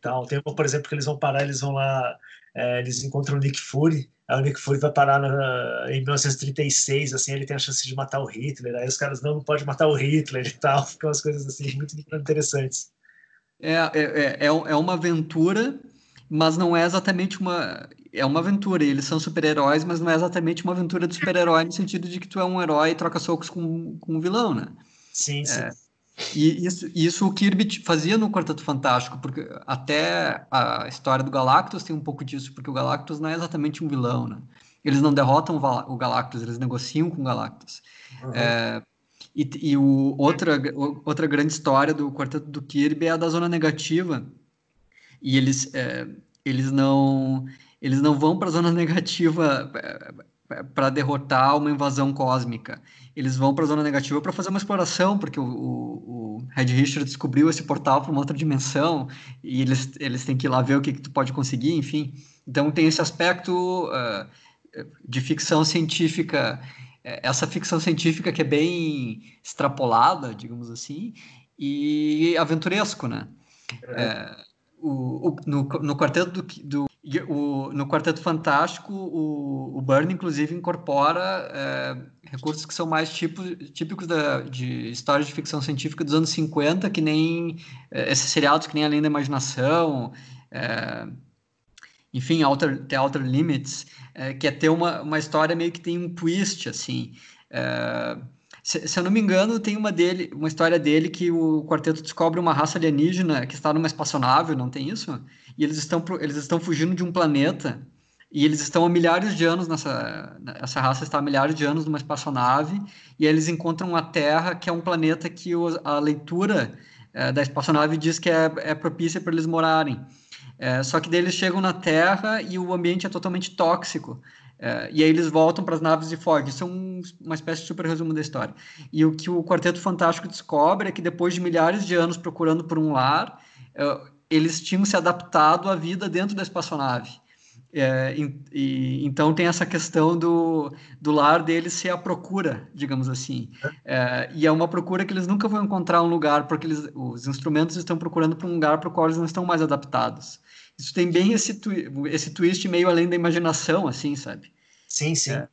Tal. Tem, por exemplo, que eles vão parar, eles vão lá, é, eles encontram o Nick Fury, aí o Nick Fury vai parar na, em 1936, assim, ele tem a chance de matar o Hitler, aí os caras, não, não pode matar o Hitler e tal, ficam umas coisas assim, muito interessantes. É, é, é, é, é uma aventura, mas não é exatamente uma é uma aventura, eles são super-heróis, mas não é exatamente uma aventura de super-herói no sentido de que tu é um herói e troca socos com, com um vilão, né? Sim, sim. É, e isso, isso o Kirby fazia no Quarteto Fantástico, porque até a história do Galactus tem um pouco disso, porque o Galactus não é exatamente um vilão, né? Eles não derrotam o Galactus, eles negociam com o Galactus. Uhum. É, e, e o, outra, outra grande história do Quarteto do Kirby é a da Zona Negativa, e eles, é, eles não eles não vão para a zona negativa eh, eh, para derrotar uma invasão cósmica. Eles vão para a zona negativa para fazer uma exploração, porque o, o, o Red Richard descobriu esse portal para uma outra dimensão e eles, eles têm que ir lá ver o que, que tu pode conseguir, enfim. Então tem esse aspecto uh, de ficção científica, essa ficção científica que é bem extrapolada, digamos assim, e aventuresco, né? É. É, o, o, no, no quarteto do, do o, no Quarteto Fantástico, o, o Byrne, inclusive, incorpora é, recursos que são mais tipo, típicos da, de histórias de ficção científica dos anos 50, que nem é, esses seriados que nem Além da Imaginação, é, enfim, Outer, The Outer Limits, é, que é ter uma, uma história meio que tem um twist, assim. É, se, se, eu não me engano, tem uma dele, uma história dele que o quarteto descobre uma raça alienígena que está numa espaçonave, não tem isso? E eles estão, eles estão fugindo de um planeta e eles estão há milhares de anos nessa essa raça está há milhares de anos numa espaçonave e eles encontram a Terra que é um planeta que a leitura é, da espaçonave diz que é, é propícia para eles morarem é, só que daí eles chegam na Terra e o ambiente é totalmente tóxico é, e aí eles voltam para as naves e fogem. Isso é um, uma espécie de super resumo da história. E o que o Quarteto Fantástico descobre é que depois de milhares de anos procurando por um lar, é, eles tinham se adaptado à vida dentro da espaçonave. É, e, e, então tem essa questão do, do lar deles ser a procura, digamos assim. É, e é uma procura que eles nunca vão encontrar um lugar, porque eles, os instrumentos estão procurando para um lugar para o qual eles não estão mais adaptados. Isso tem bem esse, twi esse twist meio além da imaginação, assim, sabe? Sim, sim. É.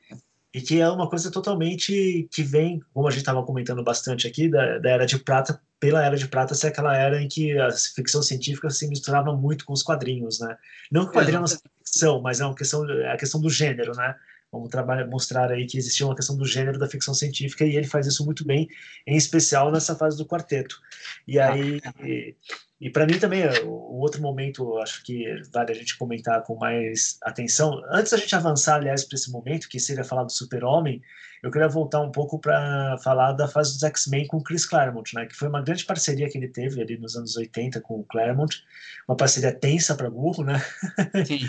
E que é uma coisa totalmente que vem, como a gente estava comentando bastante aqui, da, da Era de Prata, pela Era de Prata ser aquela era em que a ficção científica se misturava muito com os quadrinhos, né? Não que o quadrinho é, não ficção, mas é uma questão, é a questão do gênero, né? Vamos trabalhar, mostrar aí que existia uma questão do gênero da ficção científica e ele faz isso muito bem, em especial nessa fase do quarteto. E ah, aí, e, e para mim também, o outro momento, acho que vale a gente comentar com mais atenção. Antes da gente avançar, aliás, para esse momento, que seria falar do Super-Homem, eu queria voltar um pouco para falar da fase dos X-Men com o Chris Claremont, né, que foi uma grande parceria que ele teve ali nos anos 80 com o Claremont, uma parceria tensa para burro, né? Sim.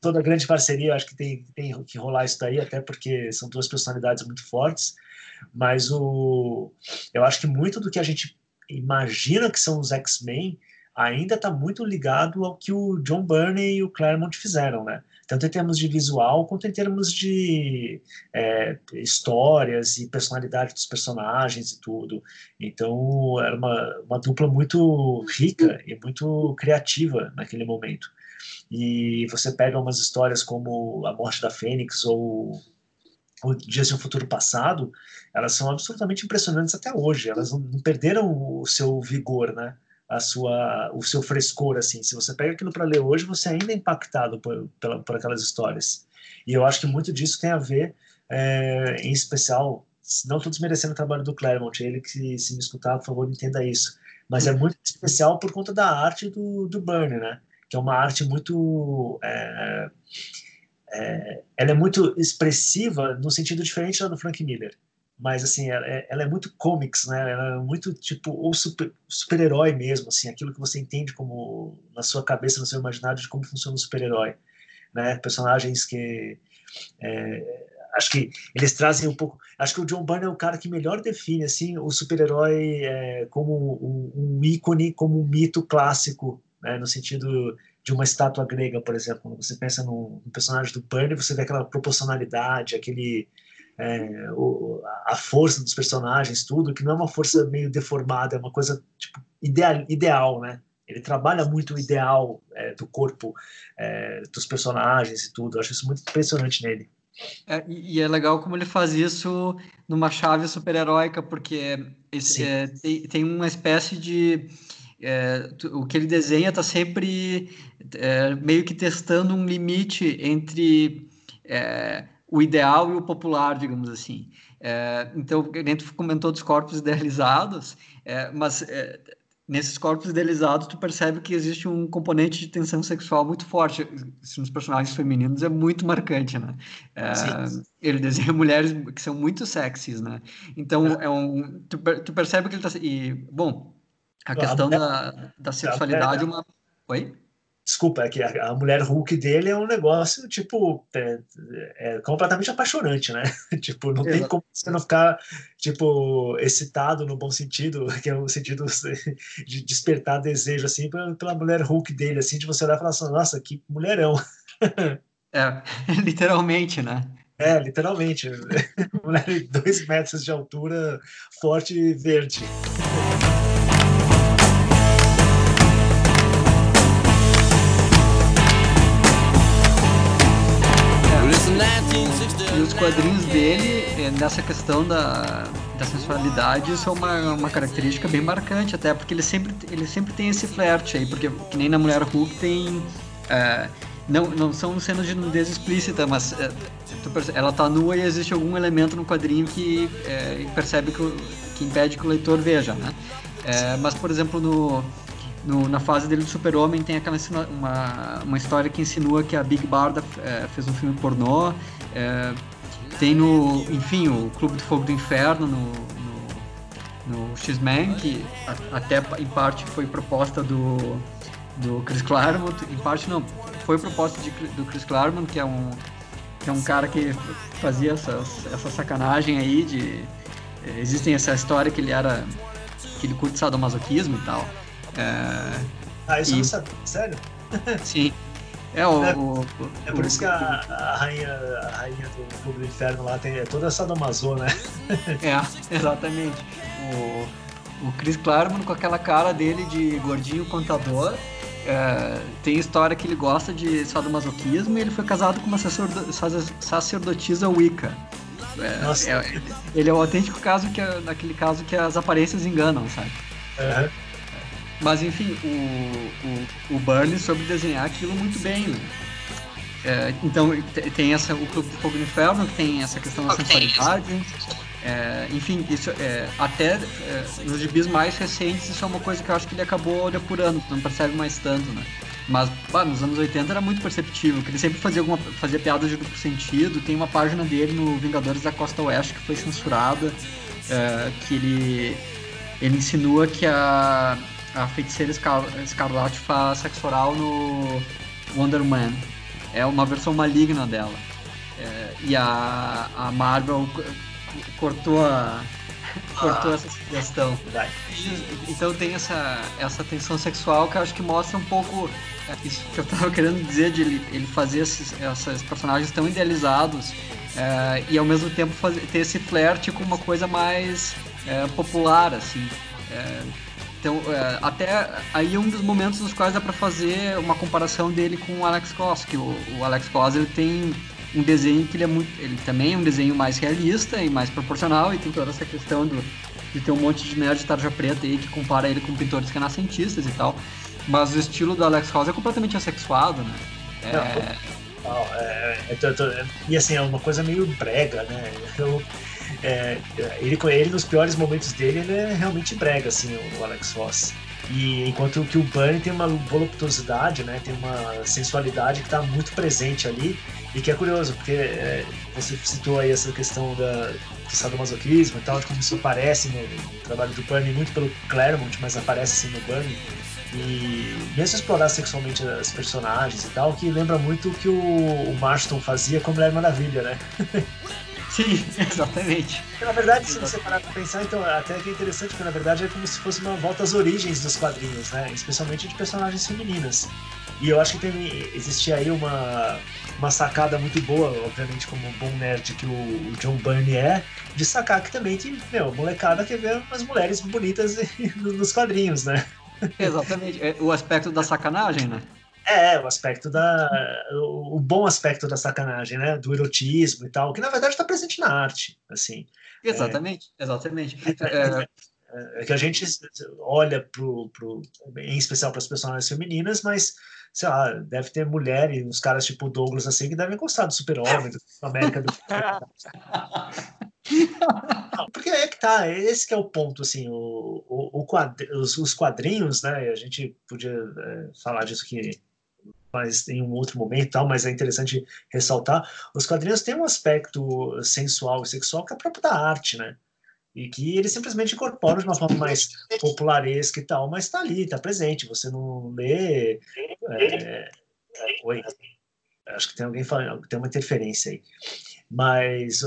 Toda grande parceria, acho que tem, tem que rolar isso daí, até porque são duas personalidades muito fortes, mas o, eu acho que muito do que a gente imagina que são os X-Men ainda está muito ligado ao que o John Burney e o Claremont fizeram, né? Tanto em termos de visual quanto em termos de é, histórias e personalidade dos personagens e tudo. Então, era uma, uma dupla muito rica e muito criativa naquele momento. E você pega umas histórias como A Morte da Fênix ou o Dias de um Futuro Passado, elas são absolutamente impressionantes até hoje. Elas não, não perderam o seu vigor, né? A sua, o seu frescor, assim. Se você pega aquilo para ler hoje, você ainda é impactado por, por, por, aquelas histórias. E eu acho que muito disso tem a ver, é, em especial, não estou desmerecendo o trabalho do Claremont, ele que se me escutar, por favor, entenda isso. Mas é muito especial por conta da arte do, do Burner, né? Que é uma arte muito... É, é, ela é muito expressiva no sentido diferente da do Frank Miller mas assim, ela é, ela é, muito comics, né? Ela é muito tipo o super, super-herói mesmo, assim, aquilo que você entende como na sua cabeça, no seu imaginário de como funciona o super-herói, né? Personagens que é, acho que eles trazem um pouco. Acho que o John Byrne é o cara que melhor define assim o super-herói é, como um, um, ícone, como um mito clássico, né? No sentido de uma estátua grega, por exemplo. Quando você pensa no, no personagem do Byrne, você vê aquela proporcionalidade, aquele é, o, a força dos personagens, tudo, que não é uma força meio deformada, é uma coisa tipo, ideal, ideal né? Ele trabalha muito o ideal é, do corpo é, dos personagens e tudo. Eu acho isso muito impressionante nele. É, e é legal como ele faz isso numa chave super-heróica, porque esse, é, tem, tem, uma espécie de. É, o que ele desenha está sempre é, meio que testando um limite entre é, o ideal e o popular, digamos assim. É, então, dentro comentou dos corpos idealizados, é, mas é, nesses corpos idealizados tu percebe que existe um componente de tensão sexual muito forte. Nos personagens femininos é muito marcante né? É, ele desenha mulheres que são muito sexys né? Então é, é um tu, tu, percebe que ele está e bom a questão da, da sexualidade é uma oi Desculpa, é que a, a, mulher Hulk dele é um negócio, tipo, é, é completamente apaixonante, né? tipo, não Exato. tem como você não ficar, tipo, excitado no bom sentido, que é o sentido de despertar desejo, assim, pela, pela mulher Hulk dele, assim, de você olhar e falar assim, nossa, que mulherão. é, literalmente, né? É, literalmente. mulher de dois metros de altura, forte e verde. Quadrinhos dele, é, nessa questão da, da sensualidade, isso é uma, uma característica bem marcante, até porque ele sempre, ele sempre tem esse flerte aí, porque que nem na Mulher Hulk tem. É, não, não são cenas de nudez explícita, mas é, ela tá nua e existe algum elemento no quadrinho que é, percebe que, que impede que o leitor veja, né? É, mas, por exemplo, no, no, na fase dele do Super-Homem tem aquela uma, uma história que insinua que a Big Barda é, fez um filme pornô. É, tem no, enfim, o Clube do Fogo do Inferno no, no, no X-Men, que a, até em parte foi proposta do, do Chris Claremont, em parte não, foi proposta de, do Chris Claremont, que é um, que é um cara que fazia essas, essa sacanagem aí de... Existem essa história que ele era... que ele curte sadomasoquismo e tal. É, ah, isso e... não sabia, sério? Sim. É, o, é, o, é por o, isso que a, a, rainha, a rainha do Clube do Inferno lá tem, é toda essa do Amazon, né? É, exatamente. O, o Chris Claremont com aquela cara dele de gordinho contador. É, tem história que ele gosta de sadomasoquismo e ele foi casado com uma sacerdotisa Wicca. É, é, ele é o autêntico caso que naquele caso que as aparências enganam, sabe? Uhum. Mas enfim, o, o, o Burnie soube desenhar aquilo muito bem. Né? É, então tem essa, o Clube do Fogo do Inferno, que tem essa questão da sensualidade. É, enfim, isso é, até é, nos gibis mais recentes, isso é uma coisa que eu acho que ele acabou depurando, não percebe mais tanto, né? Mas bah, nos anos 80 era muito perceptível, que ele sempre fazia alguma fazia piada de duplo sentido. Tem uma página dele no Vingadores da Costa Oeste que foi censurada, é, que ele, ele insinua que a, a feiticeira Escar Escarlate faz sexo oral no Wonder Man. É uma versão maligna dela. É, e a, a Marvel cortou a, cortou ah, essa sugestão. Então tem essa, essa tensão sexual que eu acho que mostra um pouco é, isso que eu estava querendo dizer de ele, ele fazer esses, esses personagens tão idealizados é, e ao mesmo tempo fazer, ter esse flerte com uma coisa mais é, popular, assim. É, então, é, até aí é um dos momentos nos quais dá para fazer uma comparação dele com o Alex Cross, que o, o Alex Cross ele tem um desenho que ele é muito, ele também é um desenho mais realista e mais proporcional e tem toda essa questão do, de ter um monte de nerd de tarja preta aí que compara ele com pintores renascentistas e tal. Mas o estilo do Alex Cross é completamente assexuado, né? É... Não, é, é, é, e assim, é uma coisa meio brega, né? Eu, é, ele, ele, nos piores momentos dele, ele é realmente brega, assim, o Alex Ross. E enquanto que o Bunny tem uma voluptuosidade, né, tem uma sensualidade que está muito presente ali e que é curioso, porque é, você citou aí essa questão da, do sadomasoquismo e tal, de como isso aparece no, no trabalho do Bunny, muito pelo Claremont, mas aparece no Bunny. E mesmo explorar sexualmente as personagens e tal, que lembra muito o que o, o Marston fazia com Mulher Maravilha, né? Sim, exatamente. Porque, na verdade, se você parar pra pensar, então, até que é interessante, porque na verdade é como se fosse uma volta às origens dos quadrinhos, né? Especialmente de personagens femininas. E eu acho que tem, existia aí uma, uma sacada muito boa, obviamente, como um bom nerd que o, o John Byrne é, de sacar que também tem, meu, molecada quer ver umas mulheres bonitas nos quadrinhos, né? Exatamente. É, o aspecto da sacanagem, né? É, o aspecto da. O, bom aspecto da sacanagem, né? Do erotismo e tal, que na verdade está presente na arte, assim. Exatamente, é, exatamente. É, é, é, que a gente olha pro, pro em especial para as personagens femininas, mas sei lá, deve ter mulher e uns caras tipo Douglas assim que devem gostar do Super-Homem, do América do Não, porque é que tá, esse que é o ponto, assim, o, o, o os, os, quadrinhos, né, a gente podia é, falar disso aqui mas em um outro momento tal, mas é interessante ressaltar, os quadrinhos têm um aspecto sensual e sexual que é próprio da arte, né? E que eles simplesmente incorporam de uma forma mais popularesca e tal, mas está ali, está presente. Você não lê. É... Oi. Acho que tem alguém falando, tem uma interferência aí. Mas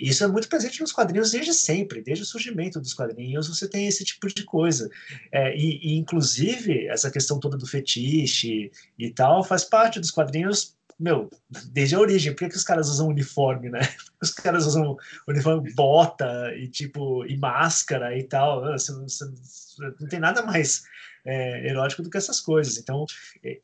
isso é muito presente nos quadrinhos desde sempre, desde o surgimento dos quadrinhos, você tem esse tipo de coisa. É, e, e, inclusive, essa questão toda do fetiche e tal faz parte dos quadrinhos meu, desde a origem, por que, que os caras usam uniforme, né? Os caras usam uniforme, bota e tipo, e máscara e tal. Você, você, não tem nada mais é, erótico do que essas coisas. Então,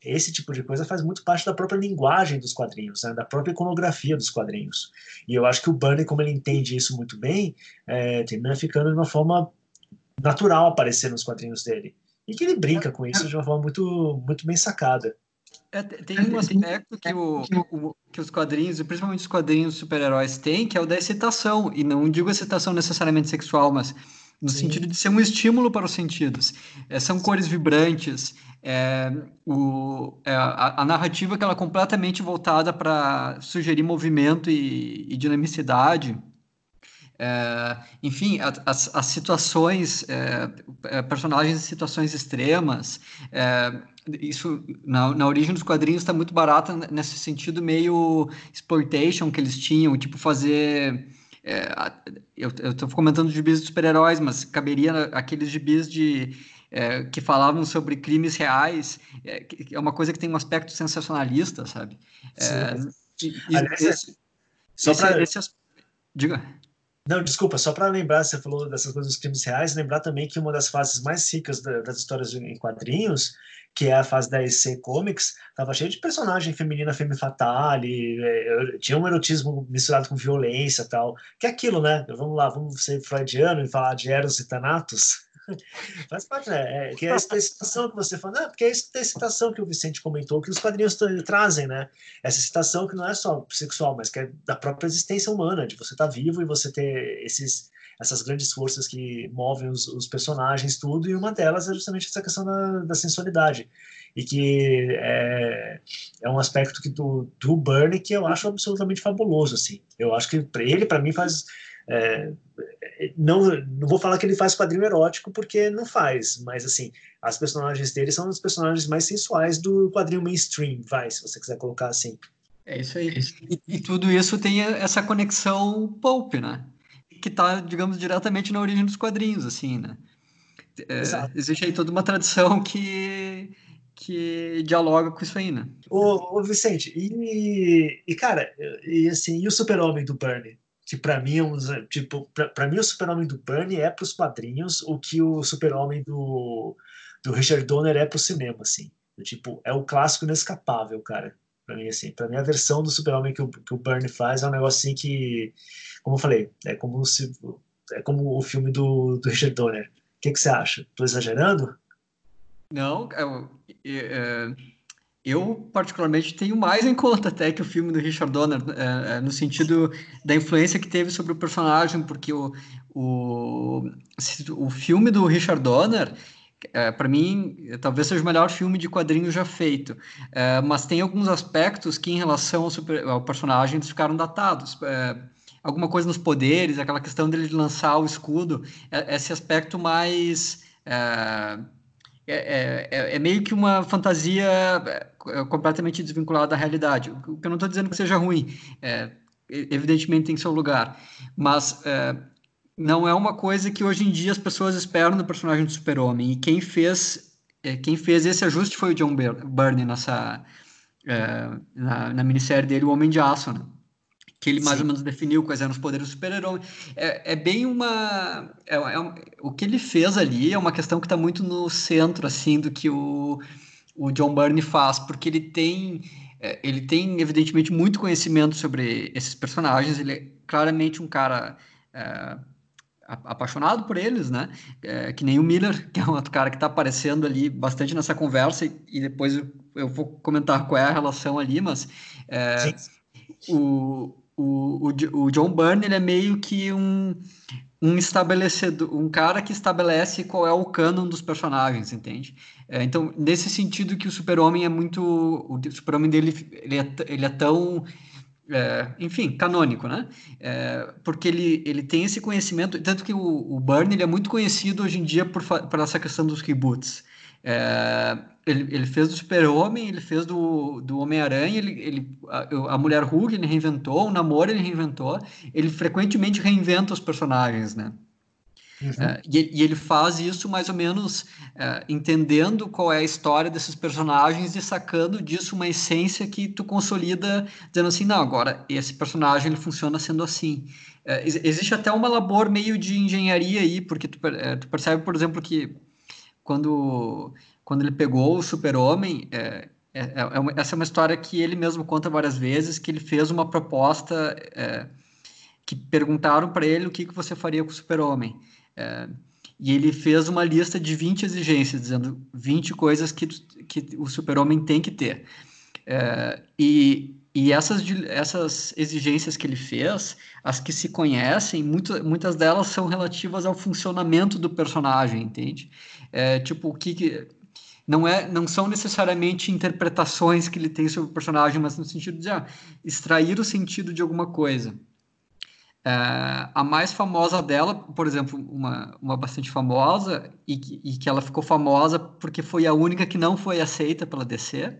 esse tipo de coisa faz muito parte da própria linguagem dos quadrinhos, né? da própria iconografia dos quadrinhos. E eu acho que o Bunny, como ele entende isso muito bem, é, termina ficando de uma forma natural aparecer nos quadrinhos dele. E que ele brinca com isso de uma forma muito, muito bem sacada. É, tem um aspecto que, o, o, que os quadrinhos, principalmente os quadrinhos super-heróis têm, que é o da excitação. E não digo excitação necessariamente sexual, mas no Sim. sentido de ser um estímulo para os sentidos. É, são cores vibrantes, é, o, é, a, a, narrativa que ela é completamente voltada para sugerir movimento e, e dinamicidade. É, enfim, as, as situações, é, é, personagens em situações extremas, isso na, na origem dos quadrinhos está muito barata nesse sentido meio exploitation que eles tinham, tipo fazer é, eu estou comentando de gibis de super-heróis, mas caberia aqueles gibis de é, que falavam sobre crimes reais, é, é uma coisa que tem um aspecto sensacionalista, sabe? É, e, Aliás, esse, só para diga. Não, desculpa, só para lembrar, você falou dessas coisas dos crimes reais, lembrar também que uma das fases mais ricas das histórias em quadrinhos que é a fase da EC Comics, tava cheio de personagem feminina, femme fatale, é, tinha um erotismo misturado com violência tal. Que é aquilo, né? Vamos lá, vamos ser freudiano e falar de Eros e Thanatos. Faz parte, né? É, que é essa excitação que você fala, porque é essa excitação que o Vicente comentou, que os quadrinhos trazem, né? Essa excitação que não é só sexual, mas que é da própria existência humana, de você estar tá vivo e você ter esses essas grandes forças que movem os, os, personagens, tudo, e uma delas é justamente essa questão da, da sensualidade. E que é, é um aspecto que do, do Burnie que eu acho absolutamente fabuloso, assim. Eu acho que ele, para mim, faz... É, não, não vou falar que ele faz quadrinho erótico, porque não faz, mas, assim, as personagens dele são os personagens mais sensuais do quadrinho mainstream, vai, se você quiser colocar assim. É isso aí. E, e tudo isso tem essa conexão pulp, né? que está, digamos, diretamente na origem dos quadrinhos, assim, né? É, existe aí toda uma tradição que, que dialoga com isso aí, né? Ô, ô Vicente, e, e cara, e assim, e o super-homem do Bernie? Que para mim é um, tipo, para mim o super-homem do Bernie é para os quadrinhos o que o super-homem do, do Richard Donner é para o cinema, assim. Tipo, é o clássico inescapável, cara. Para mim, assim, para mim a versão do super-homem que o, que o Bernie faz é um negócio assim que como eu falei, é como se é como o filme do, do Richard Donner. O que, que você acha? Estou exagerando? Não, eu, é, eu, particularmente tenho mais em conta até que o filme do Richard Donner, é, no sentido da influência que teve sobre o personagem, porque o, o, o filme do Richard Donner é, para mim, talvez seja o melhor filme de quadrinhos já feito. É, mas tem alguns aspectos que, em relação ao, super, ao personagem, eles ficaram datados. Alguma coisa nos poderes, aquela questão dele lançar o escudo, é, esse aspecto mais. É, é, é, é, meio que uma fantasia é, completamente desvinculada da realidade. O que eu não estou dizendo que seja ruim, é, evidentemente tem seu lugar, mas é, não é uma coisa que hoje em dia as pessoas esperam do personagem do Super-Homem. E quem fez, quem fez esse ajuste foi o John Byrne nessa, na, na minissérie dele, O Homem de Aço. Né? Que ele mais Sim. ou menos definiu quais eram os poderes do super-herói. É, é, bem uma. É, é, o que ele fez ali é uma questão que está muito no centro, assim, do que o, o John Byrne faz, porque ele tem. É, ele tem, evidentemente, muito conhecimento sobre esses personagens. Ele é claramente um cara é, apaixonado por eles, né? É, que nem o Miller, que é um outro cara que está aparecendo ali bastante nessa conversa, e, e, depois eu, vou comentar qual é a relação ali, mas o, o, o, o John Byrne ele é meio que um, um estabelecedor, um cara que estabelece qual é o canon dos personagens, entende? É, então, nesse sentido que o Super-Homem é muito, o Super-Homem dele ele é, ele é tão, é, enfim, canônico, né? É, porque ele, ele tem esse conhecimento, tanto que o, o Byrne ele é muito conhecido hoje em dia por, por essa questão dos reboots. É, ele, ele fez do Super-Homem, ele fez do, do Homem-Aranha, ele, ele, a, a, Mulher Hulk ele reinventou, o Namor ele reinventou, ele frequentemente reinventa os personagens, né? Uhum. Uh, e, e, ele faz isso mais ou menos uh, entendendo qual é a história desses personagens e sacando disso uma essência que tu consolida, dizendo assim, não, agora esse personagem ele funciona sendo assim. Uh, existe até uma labor meio de engenharia aí, porque tu, tu percebe, por exemplo, que quando, quando ele pegou o super-homem, é, é, é, essa é uma história que ele mesmo conta várias vezes, que ele fez uma proposta que perguntaram para ele o que, que você faria com o super-homem. É, e ele fez uma lista de 20 exigências, dizendo 20 coisas que, que o super-homem tem que ter. É, e e essas, essas exigências que ele fez, as que se conhecem, muito, muitas delas são relativas ao funcionamento do personagem, entende? É, tipo, o que, que não, é, não são necessariamente interpretações que ele tem sobre o personagem, mas no sentido de ah, extrair o sentido de alguma coisa. É, a mais famosa dela, por exemplo, uma, uma bastante famosa, e que, e que ela ficou famosa porque foi a única que não foi aceita pela DC,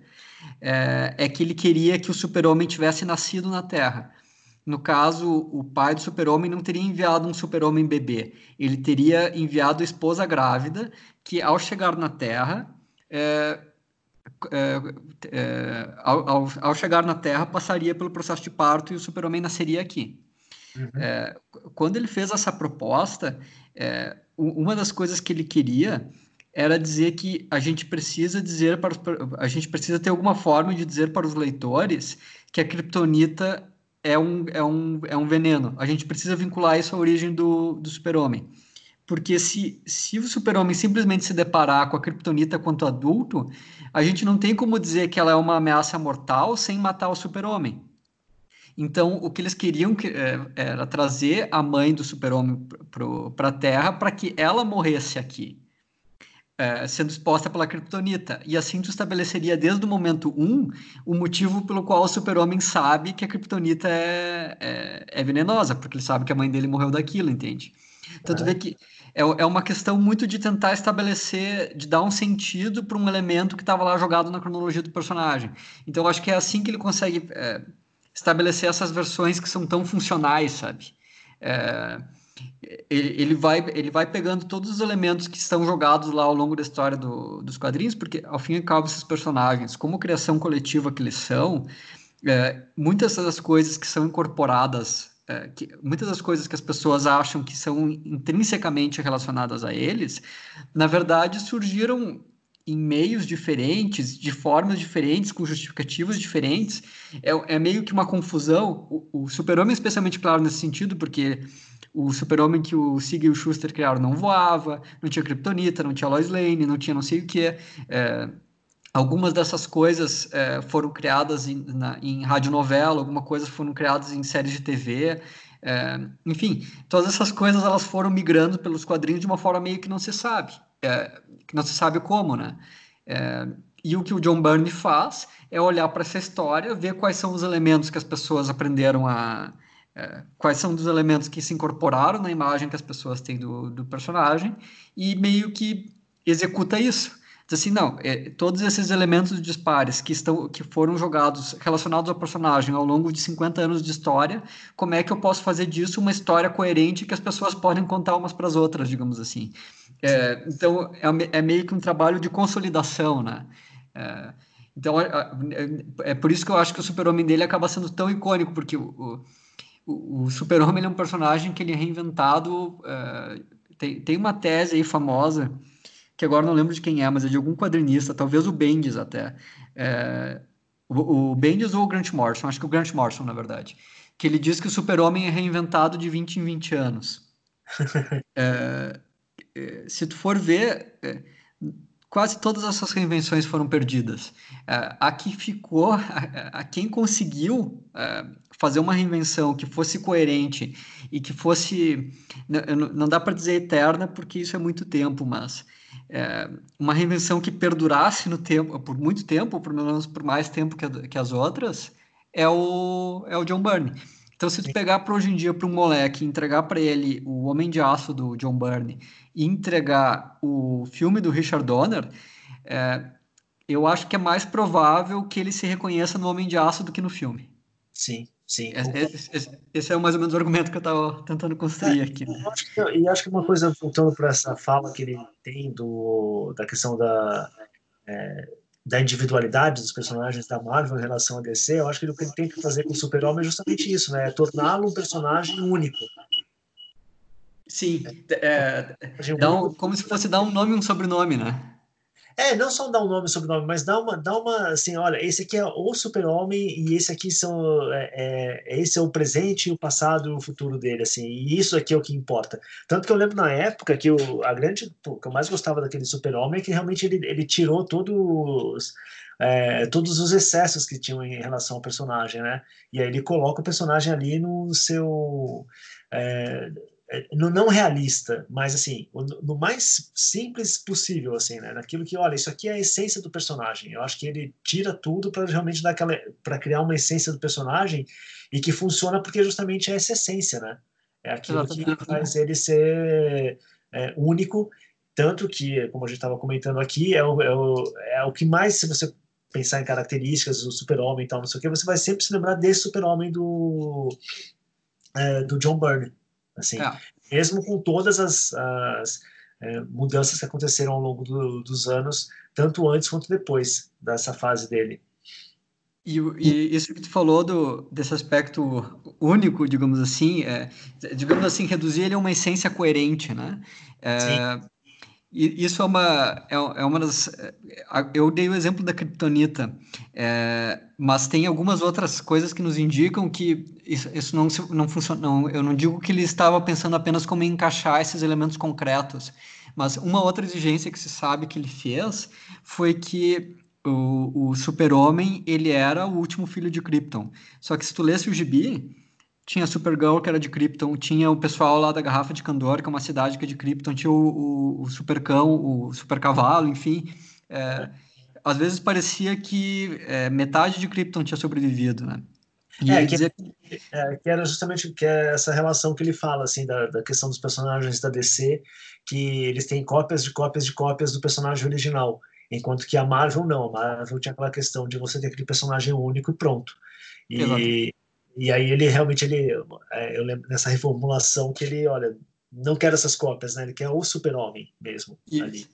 é, é que ele queria que o super-homem tivesse nascido na Terra. No caso, o pai do super-homem não teria enviado um super-homem bebê, ele teria enviado a esposa grávida, que ao chegar na Terra, é, é, é, ao, ao, ao, chegar na Terra, passaria pelo processo de parto e o super-homem nasceria aqui. Uhum. É, quando ele fez essa proposta, é, uma das coisas que ele queria era dizer que a gente precisa dizer para a gente precisa ter alguma forma de dizer para os leitores que a kriptonita é um, é um, é um veneno. A gente precisa vincular isso à origem do, do super-homem. Porque se, se o super-homem simplesmente se deparar com a kriptonita quanto adulto, a gente não tem como dizer que ela é uma ameaça mortal sem matar o super-homem. Então, o que eles queriam é, era trazer a mãe do super-homem para a Terra para que ela morresse aqui, é, sendo exposta pela Kryptonita. E assim tu estabeleceria desde o momento 1 um, o motivo pelo qual o super-homem sabe que a Kryptonita é, é, é, venenosa, porque ele sabe que a mãe dele morreu daquilo, entende? Então, tu vê que é, é uma questão muito de tentar estabelecer, de dar um sentido para um elemento que estava lá jogado na cronologia do personagem. Então, eu acho que é assim que ele consegue é, estabelecer essas versões que são tão funcionais, sabe? É, ele, ele, vai, ele vai pegando todos os elementos que estão jogados lá ao longo da história do, dos quadrinhos, porque ao fim e ao cabo esses personagens, como criação coletiva que eles são, é, muitas das coisas que são incorporadas, é, que, muitas das coisas que as pessoas acham que são intrinsecamente relacionadas a eles, na verdade surgiram em meios diferentes, de formas diferentes, com justificativas diferentes. É, é meio que uma confusão. O, o Super-Homem é especialmente claro nesse sentido, porque o Super-Homem que o Sig e o Schuster criaram não voava, não tinha Kryptonita, não tinha Lois Lane, não tinha não sei o que. É, algumas dessas coisas é, foram criadas em, na, em radionovela, algumas coisas foram criadas em séries de TV. É, enfim, todas essas coisas elas foram migrando pelos quadrinhos de uma forma meio que não se sabe é, que não se sabe como, né? É, e o que o John Byrne faz é olhar para essa história, ver quais são os elementos que as pessoas aprenderam a. É, quais são os elementos que se incorporaram na imagem que as pessoas têm do, do personagem e meio que executa isso. Diz assim, não, é, todos esses elementos dispares que, estão, que foram jogados, relacionados ao personagem ao longo de 50 anos de história, como é que eu posso fazer disso uma história coerente que as pessoas podem contar umas para as outras, digamos assim. É, então, é, é, meio que um trabalho de consolidação, né? É, então, é, é, por isso que eu acho que o super-homem dele acaba sendo tão icônico, porque o, o, o super-homem é um personagem que ele é reinventado. É, tem, tem uma tese aí famosa, que agora não lembro de quem é, mas é de algum quadrinista, talvez o Bendis até. É, o, o Bendis ou o Grant Morrison, acho que o Grant Morrison, na verdade, que ele diz que o super-homem é reinventado de 20 em 20 anos. é, é, se tu for ver, é, quase todas essas reinvenções foram perdidas. É, a que ficou, a, quem conseguiu fazer uma reinvenção que fosse coerente e que fosse, não, dá para dizer eterna porque isso é muito tempo, mas uma reinvenção que perdurasse no tempo, por muito tempo, pelo menos por mais tempo que, que as outras, é o, é o John Byrne. Então, se tu pegar para hoje em dia para um moleque, entregar para ele o Homem de Aço do John Byrne e entregar o filme do Richard Donner, é, eu acho que é mais provável que ele se reconheça no Homem de Aço do que no filme. Sim, Sim. Esse, esse, esse, é mais ou menos o argumento que eu estava tentando construir é, aqui. e acho que uma coisa, voltando para essa fala que ele tem do, da questão da, é, da individualidade dos personagens da Marvel em relação a DC, eu acho que o que ele tem que fazer com o Super-Homem é justamente isso, né? É torná-lo um personagem único. Sim, é, é, dá um, como se fosse dar um nome e um sobrenome, né? É, não só dar um nome e sobrenome, mas dá uma, dá uma, assim, olha, esse aqui é o super-homem e esse aqui são, é, é, esse é o presente, o passado e o futuro dele, assim, e isso aqui é o que importa. Tanto que eu lembro na época que o, a grande, o que eu mais gostava daquele super-homem é que realmente ele, ele tirou todos, é, todos os excessos que tinham em relação ao personagem, né? E aí ele coloca o personagem ali no seu... É, no não realista, mas assim, no mais simples possível, assim, né? Naquilo que, olha, isso aqui é a essência do personagem. Eu acho que ele tira tudo para realmente dar aquela, para criar uma essência do personagem e que funciona porque justamente é essa essência, né? É aquilo que faz ele ser é, único, tanto que, como a gente estava comentando aqui, é o, é o, é o que mais, se você pensar em características do super-homem e tal, não sei o que, você vai sempre se lembrar desse super-homem do, é, do John Byrne Assim, é. Mesmo com todas as, as é, mudanças que aconteceram ao longo do, dos anos, tanto antes quanto depois dessa fase dele. E, e, isso que tu falou do, desse aspecto único, digamos assim, é, digamos assim, reduzir ele a uma essência coerente, né? É, Sim. Isso é uma, é, é uma das. É, eu dei o exemplo da criptonita, é, mas tem algumas outras coisas que nos indicam que isso, isso não, não funciona. Não, eu não digo que ele estava pensando apenas como encaixar esses elementos concretos, mas uma outra exigência que se sabe que ele fez foi que o, o super-homem ele era o último filho de Krypton. Só que se tu lesse o gibi, tinha Supergirl, que era de Krypton, tinha o pessoal lá da Garrafa de Candor, que é uma cidade que é de Krypton, tinha o, o, o Supercão, o Supercavalo, enfim. É, às vezes parecia que é, metade de Krypton tinha sobrevivido, né? É, que, dizer... é, que, era justamente que é essa relação que ele fala, assim, da, da questão dos personagens da DC, que eles têm cópias de cópias de cópias do personagem original, enquanto que a Marvel não, a Marvel tinha aquela questão de você ter aquele personagem único e pronto. E, e aí ele realmente, ele, é, eu lembro nessa reformulação que ele, olha, não quer essas cópias, né? Ele quer o super-homem mesmo e, ali.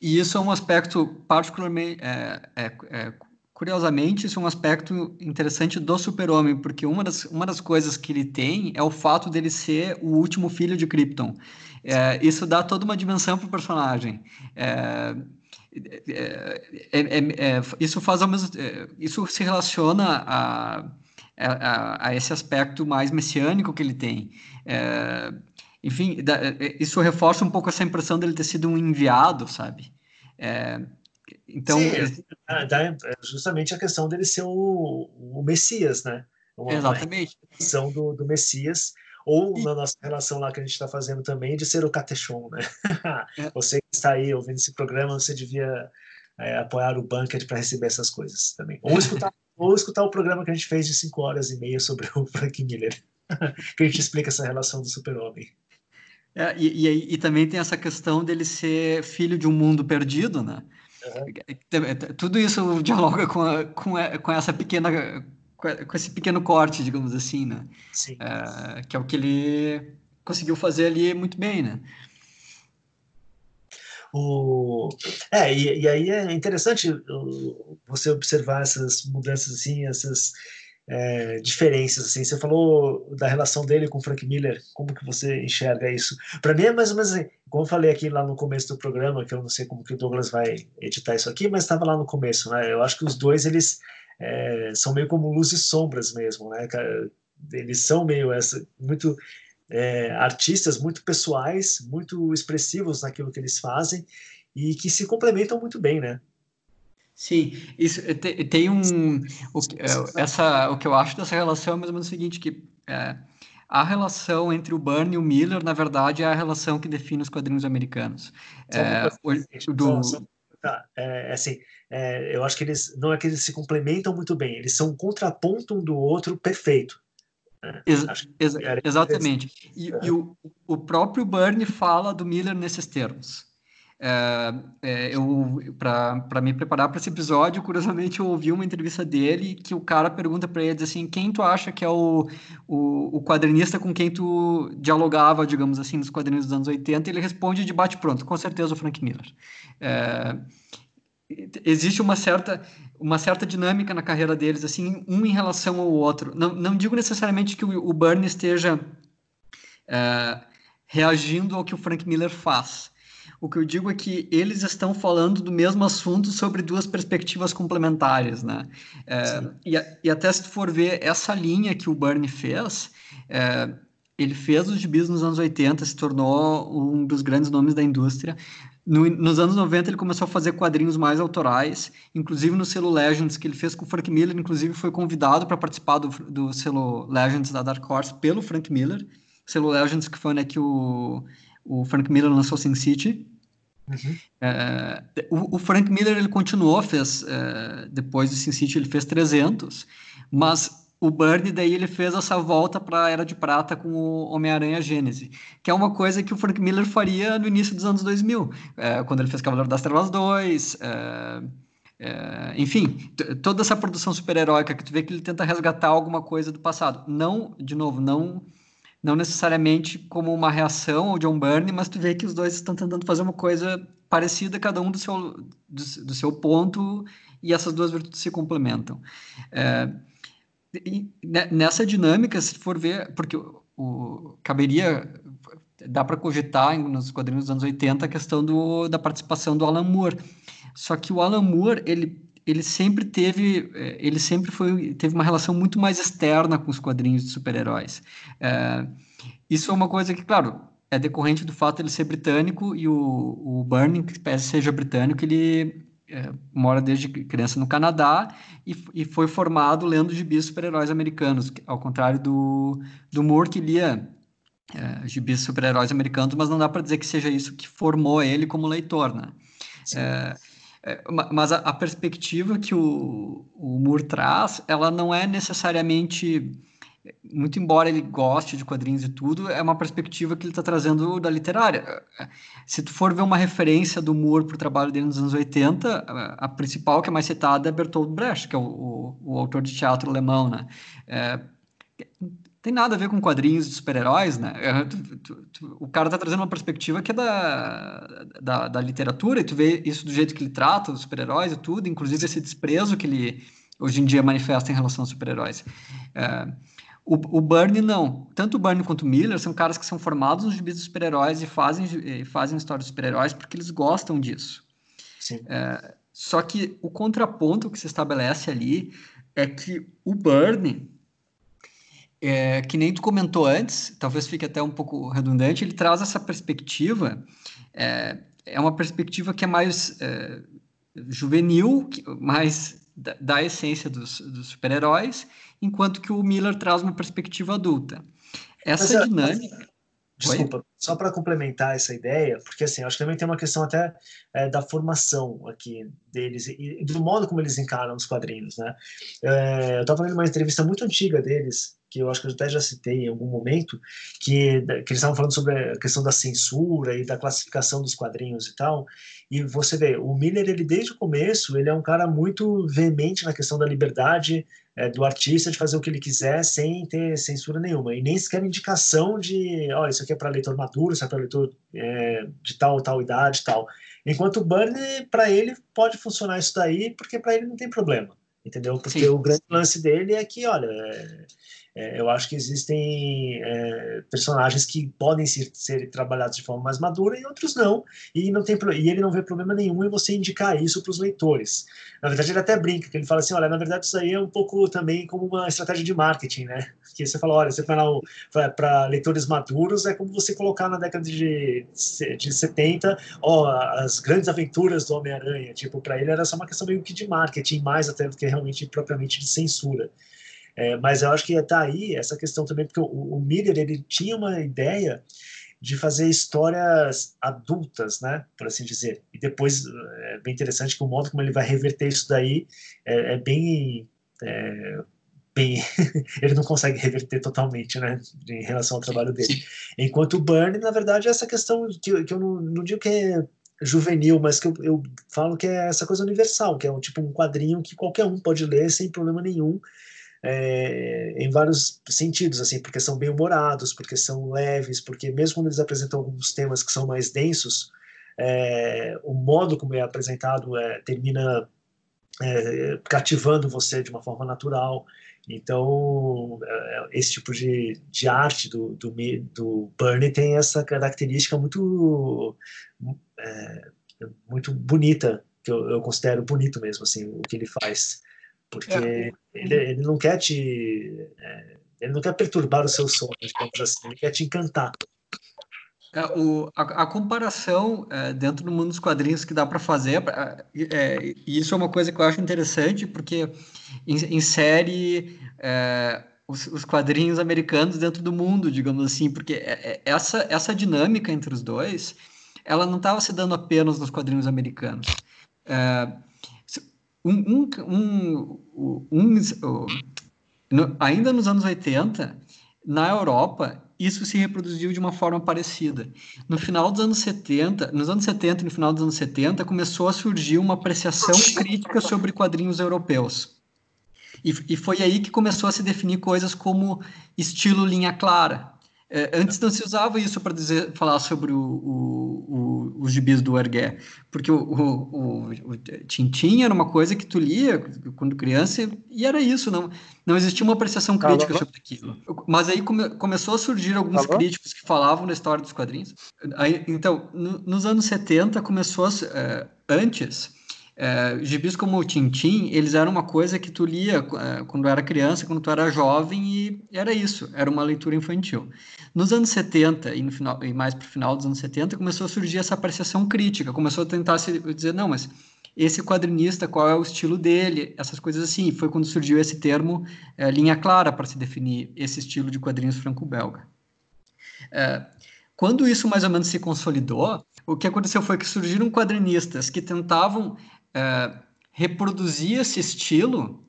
E isso é um aspecto particularmente, é, é, é, curiosamente, isso é um aspecto interessante do super-homem, porque uma das, uma das coisas que ele tem é o fato dele ser o último filho de Krypton. É, isso dá toda uma dimensão para o personagem. É, isso faz ao mesmo, isso se relaciona a a, a, esse aspecto mais messiânico que ele tem. É, enfim, da, é, isso reforça um pouco essa impressão dele ter sido um enviado, sabe? É, então, Sim, é, é justamente a questão dele ser o, o Messias, né? Uma, exatamente. Uma do, do Messias, ou e... na nossa relação lá que a gente está fazendo também, de ser o Catechon, né? É. Você que está aí ouvindo esse programa, você devia é, apoiar o Bunker para receber essas coisas também. Ou escutar ou escutar o programa que a gente fez de 5 horas e meia sobre o Frank Miller, que a gente explica essa relação do super-homem. É, e, e, e, também tem essa questão dele ser filho de um mundo perdido, né? Uhum. Tudo isso dialoga com, a, com, a, com essa pequena com esse pequeno corte, digamos assim, né? Sim. É, que é o que ele conseguiu fazer ali muito bem, né? O... É, e, e aí é interessante você observar essas mudanças, assim, essas é, diferenças, assim. Você falou da relação dele com o Frank Miller, como que você enxerga isso? Para mim é mais ou menos, assim, como eu falei aqui lá no começo do programa, que eu não sei como que o Douglas vai editar isso aqui, mas estava lá no começo, né? Eu acho que os dois, eles é, são meio como luz e sombras mesmo, né? Eles são meio essa, muito é, artistas muito pessoais, muito expressivos naquilo que eles fazem e que se complementam muito bem, né? Sim, isso tem um o, é, essa o que eu acho dessa relação é mais ou menos o seguinte que é, a relação entre o Burn e o Miller, na verdade, é a relação que define os quadrinhos americanos. É, o, do... Tá, é, assim, é, eu acho que eles não é que eles se complementam muito bem, eles são um contraponto um do outro perfeito. Ex ex exatamente. E, e, o, o próprio Burnie fala do Miller nesses termos. É, é, eu para me preparar para esse episódio, curiosamente eu ouvi uma entrevista dele que o cara pergunta para ele assim, quem tu acha que é o, o, o, quadrinista com quem tu dialogava, digamos assim, nos quadrinhos dos anos 80? E ele responde de bate pronto, com certeza o Frank Miller. Existe uma certa uma certa dinâmica na carreira deles assim um em relação ao outro não, não digo necessariamente que o, o Bernie esteja é, reagindo ao que o Frank Miller faz o que eu digo é que eles estão falando do mesmo assunto sobre duas perspectivas complementares, né? É, e, e, até se tu for ver essa linha que o Bernie fez, é, ele fez os gibis nos anos 80, se tornou um dos grandes nomes da indústria. No, nos anos 90 ele começou a fazer quadrinhos mais autorais, inclusive no selo Legends que ele fez com o Frank Miller, inclusive foi convidado para participar do, do selo Legends da Dark Horse pelo Frank Miller. O selo Legends que foi né, que o o Frank Miller lançou Sin City. Uhum. É, o, o, Frank Miller ele continuou, fez é, depois do Sin City ele fez 300, mas o Bernie daí ele fez essa volta para a Era de Prata com o Homem-Aranha Gênese, que é uma coisa que o Frank Miller faria no início dos anos 2000, é, quando ele fez Cavaleiro das Trevas 2, é, é, enfim, toda essa produção super-heróica que tu vê que ele tenta resgatar alguma coisa do passado. Não, de novo, não não necessariamente como uma reação ao John Byrne, mas tu vê que os dois estão tentando fazer uma coisa parecida, cada um do seu, do, do seu ponto, e essas duas virtudes se complementam. É, nessa dinâmica, se for ver, porque o, o caberia, dá para cogitar nos quadrinhos dos anos 80 a questão do, da participação do Alan Moore. Só que o Alan Moore, ele ele sempre teve é, ele sempre foi teve uma relação muito mais externa com os quadrinhos de super-heróis é, isso é uma coisa que claro é decorrente do fato de ele ser britânico e o, o Burning que pese seja britânico ele é, mora desde criança no Canadá e, e foi formado lendo gibis super-heróis americanos ao contrário do, do Moore que lia é, gibis super-heróis americanos mas não dá para dizer que seja isso que formou ele como leitor né? É, é, mas a, a, perspectiva que o, o Moore traz, ela não é necessariamente, muito embora ele goste de quadrinhos e tudo, é uma perspectiva que ele está trazendo da literária. Se tu for ver uma referência do Moore para o trabalho dele nos anos 80, a, principal que é mais citada é Bertolt Brecht, que é o, o, o autor de teatro alemão, né? É, tem nada a ver com quadrinhos de super-heróis, né? É, tu, tu, tu, o cara tá trazendo uma perspectiva que é da, da, da, literatura, e tu vê isso do jeito que ele trata os super-heróis e tudo, inclusive esse desprezo que ele hoje em dia manifesta em relação aos super-heróis. É, o, o Burnie não. Tanto o Burnie quanto o Miller são caras que são formados nos gibis dos super-heróis e fazem, e fazem histórias de super-heróis porque eles gostam disso. É, só que o contraponto que se estabelece ali é que o Burnie é, que nem tu comentou antes, talvez fique até um pouco redundante, ele traz essa perspectiva, é, é uma perspectiva que é mais é, juvenil, mais da, da essência dos, dos super-heróis, enquanto que o Miller traz uma perspectiva adulta. Essa mas, dinâmica... Mas, desculpa, Oi? só para complementar essa ideia, porque assim, acho que também tem uma questão até é, da formação aqui deles e, e, do modo como eles encaram os quadrinhos, né? É, eu estava vendo uma entrevista muito antiga deles, que eu acho que eu até já citei em algum momento, que, que eles estavam falando sobre a questão da censura e da classificação dos quadrinhos e tal, e você vê, o Miller, ele desde o começo, ele é um cara muito veemente na questão da liberdade é, do artista de fazer o que ele quiser sem ter censura nenhuma, e nem sequer indicação de, ó, oh, isso aqui é para leitor maduro, isso é para leitor é, de tal tal idade tal. Enquanto o Burnie, para ele, pode funcionar isso daí, porque para ele não tem problema, entendeu? Porque Sim. o grande lance dele é que, olha, é, eu acho que existem é, personagens que podem ser, ser, trabalhados de forma mais madura e outros não, e, não tem, e ele não vê problema nenhum em você indicar isso para os leitores. Na verdade, ele até brinca, que ele fala assim, olha, na verdade isso aí é um pouco também como uma estratégia de marketing, né? Que você fala, olha, você para leitores maduros é como você colocar na década de, de 70, ó, as grandes aventuras do Homem-Aranha, tipo, para ele era só uma questão meio que de marketing, mais até do que realmente propriamente de censura. É, mas eu acho que está aí essa questão também, porque o, o Miller ele tinha uma ideia de fazer histórias adultas, né, por assim dizer. E depois é bem interessante que o modo como ele vai reverter isso daí é, é bem é, bem, ele não consegue reverter totalmente, né, em relação ao trabalho dele. Enquanto o Burn, na verdade, é essa questão que, que eu não, não digo que é juvenil, mas que eu, eu, falo que é essa coisa universal, que é um tipo um quadrinho que qualquer um pode ler sem problema nenhum, é, em vários sentidos, assim, porque são bem humorados, porque são leves, porque mesmo quando eles apresentam alguns temas que são mais densos, é, o modo como é apresentado é, termina é, cativando você de uma forma natural. Então, é, esse tipo de, de arte do, do, do Bernie tem essa característica muito, é, muito bonita, que eu, eu, considero bonito mesmo, assim, o que ele faz. Porque é. ele, ele não quer te... É, ele não quer perturbar o seu sonho, digamos assim, ele quer te encantar. É, o, a, a, comparação é, dentro do mundo dos quadrinhos que dá para fazer, é, é, isso é uma coisa que eu acho interessante, porque insere é, os, os, quadrinhos americanos dentro do mundo, digamos assim, porque é, essa, essa dinâmica entre os dois, ela não estava se dando apenas nos quadrinhos americanos. Um, um, um, um no, ainda nos anos 80, na Europa, isso se reproduziu de uma forma parecida. No final dos anos 70, nos anos 70 e no final dos anos 70, começou a surgir uma apreciação crítica sobre quadrinhos europeus. E, e foi aí que começou a se definir coisas como estilo linha clara, é, antes não se usava isso para dizer falar sobre o, o, o, os gibis do Ergué, porque o, o, o, Tintin era uma coisa que tu lia quando criança e era isso, não, não existia uma apreciação crítica Alô? sobre aquilo. Mas aí come, começou a surgir alguns Alô? críticos que falavam da história dos quadrinhos. Aí, então, no, nos anos 70 começou, a, é, antes, é, gibis como o Tintim, eles eram uma coisa que tu lia é, quando era criança, quando tu era jovem, e era isso, era uma leitura infantil. Nos anos 70 e, no final, e mais para o final dos anos 70, começou a surgir essa apreciação crítica, começou a tentar se dizer, não, mas esse quadrinista, qual é o estilo dele, essas coisas assim. Foi quando surgiu esse termo, é, linha clara, para se definir esse estilo de quadrinhos franco-belga. É, quando isso mais ou menos se consolidou, o que aconteceu foi que surgiram quadrinistas que tentavam é, reproduzir esse estilo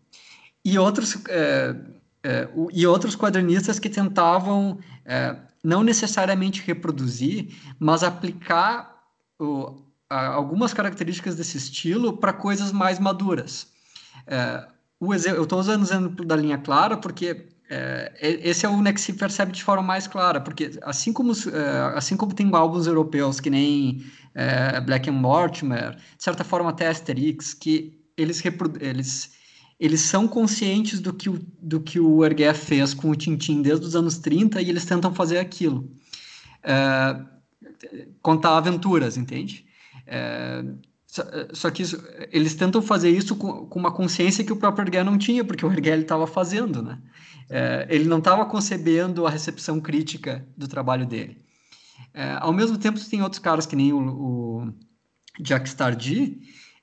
e outros, é, é, e outros quadrinistas que tentavam não necessariamente reproduzir, mas aplicar o, a, algumas características desse estilo para coisas mais maduras. Eu estou usando o exemplo da linha clara porque esse é o né, que se percebe de forma mais clara, porque assim como, assim como tem álbuns europeus que nem é, Black and Mortimer, de certa forma até Asterix, que eles, eles, eles são conscientes do que o, do que o Ergué fez com o Tintin desde os anos 30 e eles tentam fazer aquilo. É, contar aventuras, entende? É, só, só, que isso, eles tentam fazer isso com, com, uma consciência que o próprio Ergué não tinha, porque o Ergué estava fazendo, né? É, ele não estava concebendo a recepção crítica do trabalho dele. É, ao mesmo tempo, tem outros caras que nem o, o Jack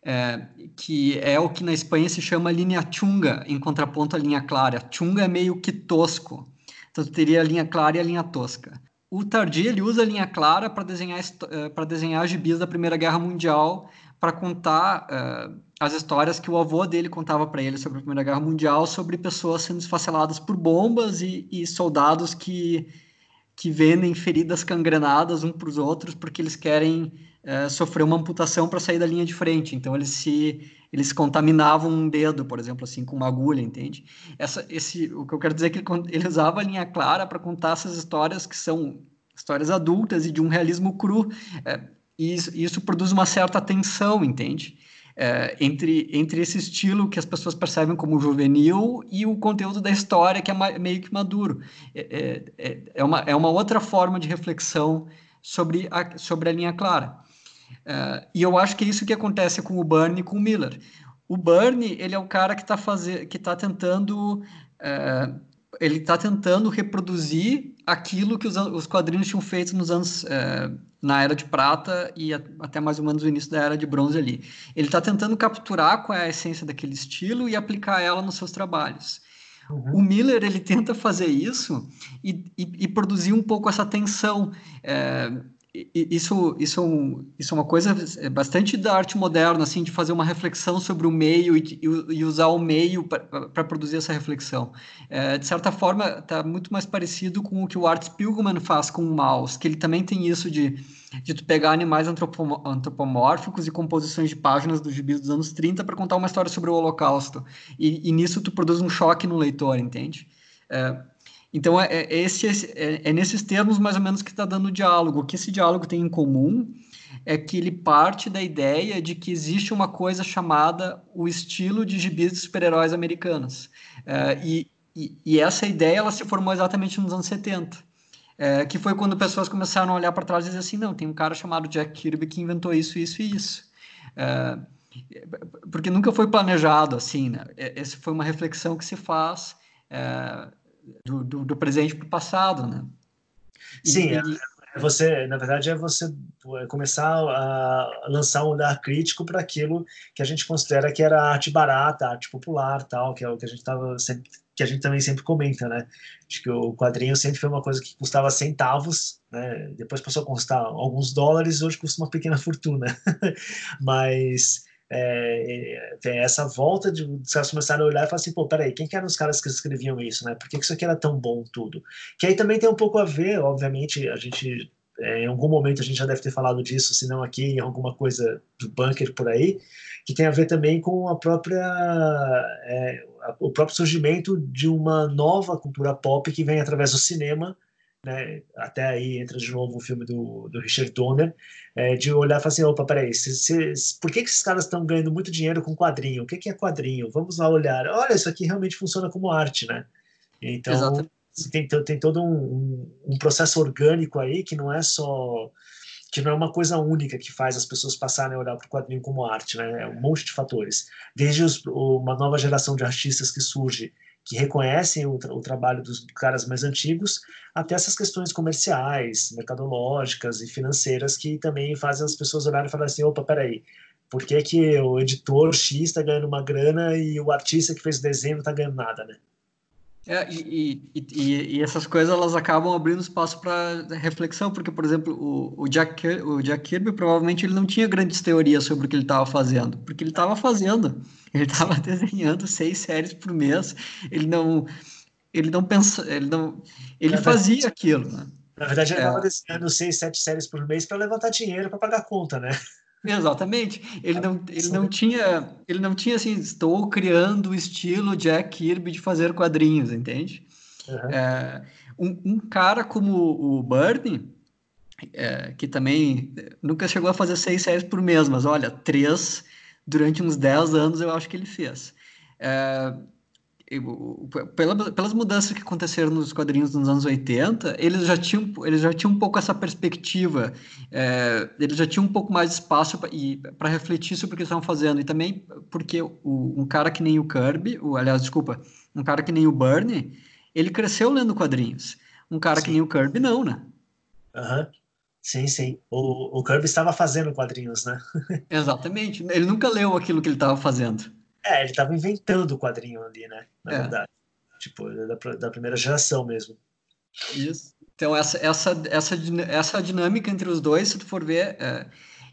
é, que é o que na Espanha se chama linha chunga, em contraponto à linha clara. Chunga é meio que tosco, então teria a linha clara e a linha tosca. O Tardy ele usa a linha clara para desenhar é, para desenhar gibis da Primeira Guerra Mundial, para contar uh, as histórias que o avô dele contava para ele sobre a Primeira Guerra Mundial, sobre pessoas sendo esfaceladas por bombas e, e soldados que que vendem feridas cangrenadas um para os outros porque eles querem é, sofrer uma amputação para sair da linha de frente. Então eles se eles contaminavam um dedo, por exemplo, assim com uma agulha, entende? Essa, esse, o que eu quero dizer é que ele, ele usava a linha clara para contar essas histórias que são histórias adultas e de um realismo cru. É, e isso, isso produz uma certa tensão, entende? É, entre, entre esse estilo que as pessoas percebem como juvenil e o conteúdo da história que é meio que maduro. É, é, é, é, uma, é uma outra forma de reflexão sobre a, sobre a linha clara. É, e eu acho que é isso que acontece com o Bernie e com o Miller. O Bernie, ele é o cara que está tá tentando é, ele está tentando reproduzir aquilo que os, os, quadrinhos tinham feito nos anos é, na era de prata e a, até mais ou menos o início da era de bronze ali. Ele está tentando capturar qual é a essência daquele estilo e aplicar ela nos seus trabalhos. Uhum. O Miller ele tenta fazer isso e, e, e, produzir um pouco essa tensão. É, isso, isso, isso é uma coisa é bastante da arte moderna, assim, de fazer uma reflexão sobre o meio e, e usar o meio para produzir essa reflexão. É, de certa forma, está muito mais parecido com o que o Art Spiegelman faz com o mouse, que ele também tem isso de, de tu pegar animais antropomórficos e composições de páginas dos gibis dos anos 30 para contar uma história sobre o Holocausto. E, e, nisso tu produz um choque no leitor, entende? É, então, é, é, esse, é, é, nesses termos mais ou menos que está dando o diálogo. O que esse diálogo tem em comum é que ele parte da ideia de que existe uma coisa chamada o estilo de gibis de super-heróis americanos. É, e, e, e, essa ideia ela se formou exatamente nos anos 70. É, que foi quando pessoas começaram a olhar para trás e dizer assim, não, tem um cara chamado Jack Kirby que inventou isso, isso e isso. É, porque nunca foi planejado assim, né? Essa foi uma reflexão que se faz é, do, do, do presente para o passado, né? E, Sim, e... É, é você, na verdade, é você é começar a lançar um olhar crítico para aquilo que a gente considera que era arte barata, arte popular, tal, que é o que a gente tava sempre, que a gente também sempre comenta, né? Acho que o quadrinho sempre foi uma coisa que custava centavos, né? Depois passou a custar alguns dólares, hoje custa uma pequena fortuna. Mas é, tem essa volta de os caras começarem a olhar e falar assim, pô, peraí, quem que eram os caras que escreviam isso, né? Por que, que isso aqui era tão bom tudo? Que aí também tem um pouco a ver, obviamente, a gente, é, em algum momento a gente já deve ter falado disso, se não aqui, em alguma coisa do bunker por aí, que tem a ver também com a própria, é, o próprio surgimento de uma nova cultura pop que vem através do cinema, né, até aí entra de novo o filme do, do Richard Donner, é, de olhar e falar assim, opa, peraí, se, se, por que, que esses caras estão ganhando muito dinheiro com quadrinho? O que, que é quadrinho? Vamos lá olhar. Olha, isso aqui realmente funciona como arte, né? Então, tem, tem todo um, um, processo orgânico aí que não é só que não é uma coisa única que faz as pessoas passarem a olhar para o quadrinho como arte, né? É um monte de fatores. Desde os, uma nova geração de artistas que surge que reconhecem o, tra o, trabalho dos caras mais antigos, até essas questões comerciais, mercadológicas e financeiras que também fazem as pessoas olharem e falar assim, opa, peraí, por que, que o editor X está ganhando uma grana e o artista que fez o desenho não está ganhando nada, né? É, e, e, e, e, essas coisas elas acabam abrindo espaço para reflexão, porque, por exemplo, o, o, Jack, o Jack Kirby provavelmente ele não tinha grandes teorias sobre o que ele estava fazendo, porque ele estava fazendo, ele estava desenhando seis séries por mês, ele não, ele não pensa, ele não, ele fazia aquilo, né? Na verdade, ele estava é. desenhando seis, sete séries por mês para levantar dinheiro para pagar conta, né? Exatamente. Ele não, ele não tinha, ele não tinha assim, estou criando o estilo Jack Kirby de fazer quadrinhos, entende? Uhum. É, um, um, cara como o Bernie, é, que também nunca chegou a fazer seis séries por mês, mas olha, três durante uns dez anos eu acho que ele fez. É, pela, pelas mudanças que aconteceram nos quadrinhos nos anos 80, eles já tinham, eles já tinham um pouco essa perspectiva, é, eles já tinham um pouco mais de espaço para refletir sobre o que eles estavam fazendo, e também porque o, um cara que nem o Kirby, o, aliás, desculpa, um cara que nem o Bernie, ele cresceu lendo quadrinhos. Um cara sim. que nem o Kirby, não, né? Aham. Uhum. Sim, sim. O, o Kirby estava fazendo quadrinhos, né? Exatamente. Ele nunca leu aquilo que ele estava fazendo. É, ele estava inventando o quadrinho ali, né? Na é. verdade. Tipo, da, da primeira geração mesmo. Isso. Então, essa, essa, essa, essa dinâmica entre os dois, se tu for ver, é,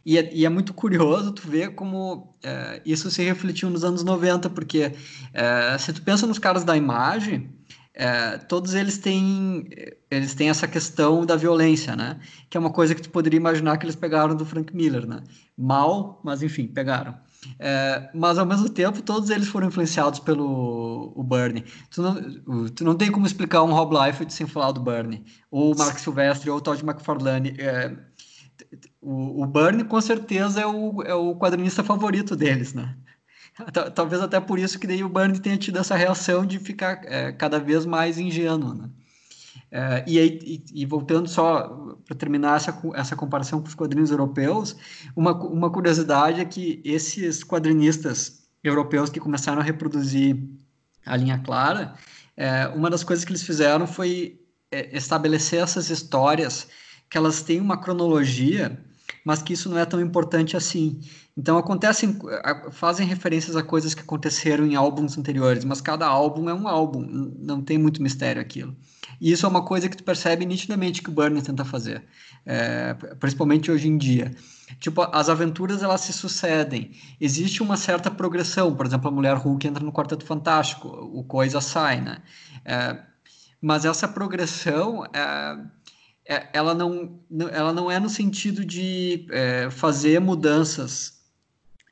e, é, e, é, muito curioso tu ver como é, isso se refletiu nos anos 90, porque é, se tu pensa nos caras da imagem, é, todos eles têm, eles têm essa questão da violência, né? Que é uma coisa que tu poderia imaginar que eles pegaram do Frank Miller, né? Mal, mas enfim, pegaram. É, mas ao mesmo tempo, todos eles foram influenciados pelo o Bernie. Tu não, tu não tem como explicar um Rob Liefeld sem falar do Bernie, ou o Mark Silvestre, ou o Todd McFarlane. É, o, o Bernie, com certeza, é o, é o quadrinista favorito deles, né? Talvez até por isso que daí o Bernie tenha tido essa reação de ficar é, cada vez mais ingênuo, né? Uh, e, aí, e, e, voltando só para terminar essa, essa comparação com os quadrinhos europeus, uma, uma curiosidade é que esses quadrinistas europeus que começaram a reproduzir a linha clara, é, uma das coisas que eles fizeram foi é, estabelecer essas histórias que elas têm uma cronologia mas que isso não é tão importante assim. Então acontecem, fazem referências a coisas que aconteceram em álbuns anteriores, mas cada álbum é um álbum, não tem muito mistério aquilo. E isso é uma coisa que tu percebe nitidamente que o Burner tenta fazer, é, principalmente hoje em dia. Tipo, as aventuras elas se sucedem. Existe uma certa progressão, por exemplo, a Mulher Hulk entra no Quarteto Fantástico, o Coisa sai, né? É, mas essa progressão é, é, ela, não, ela não é no sentido de é, fazer mudanças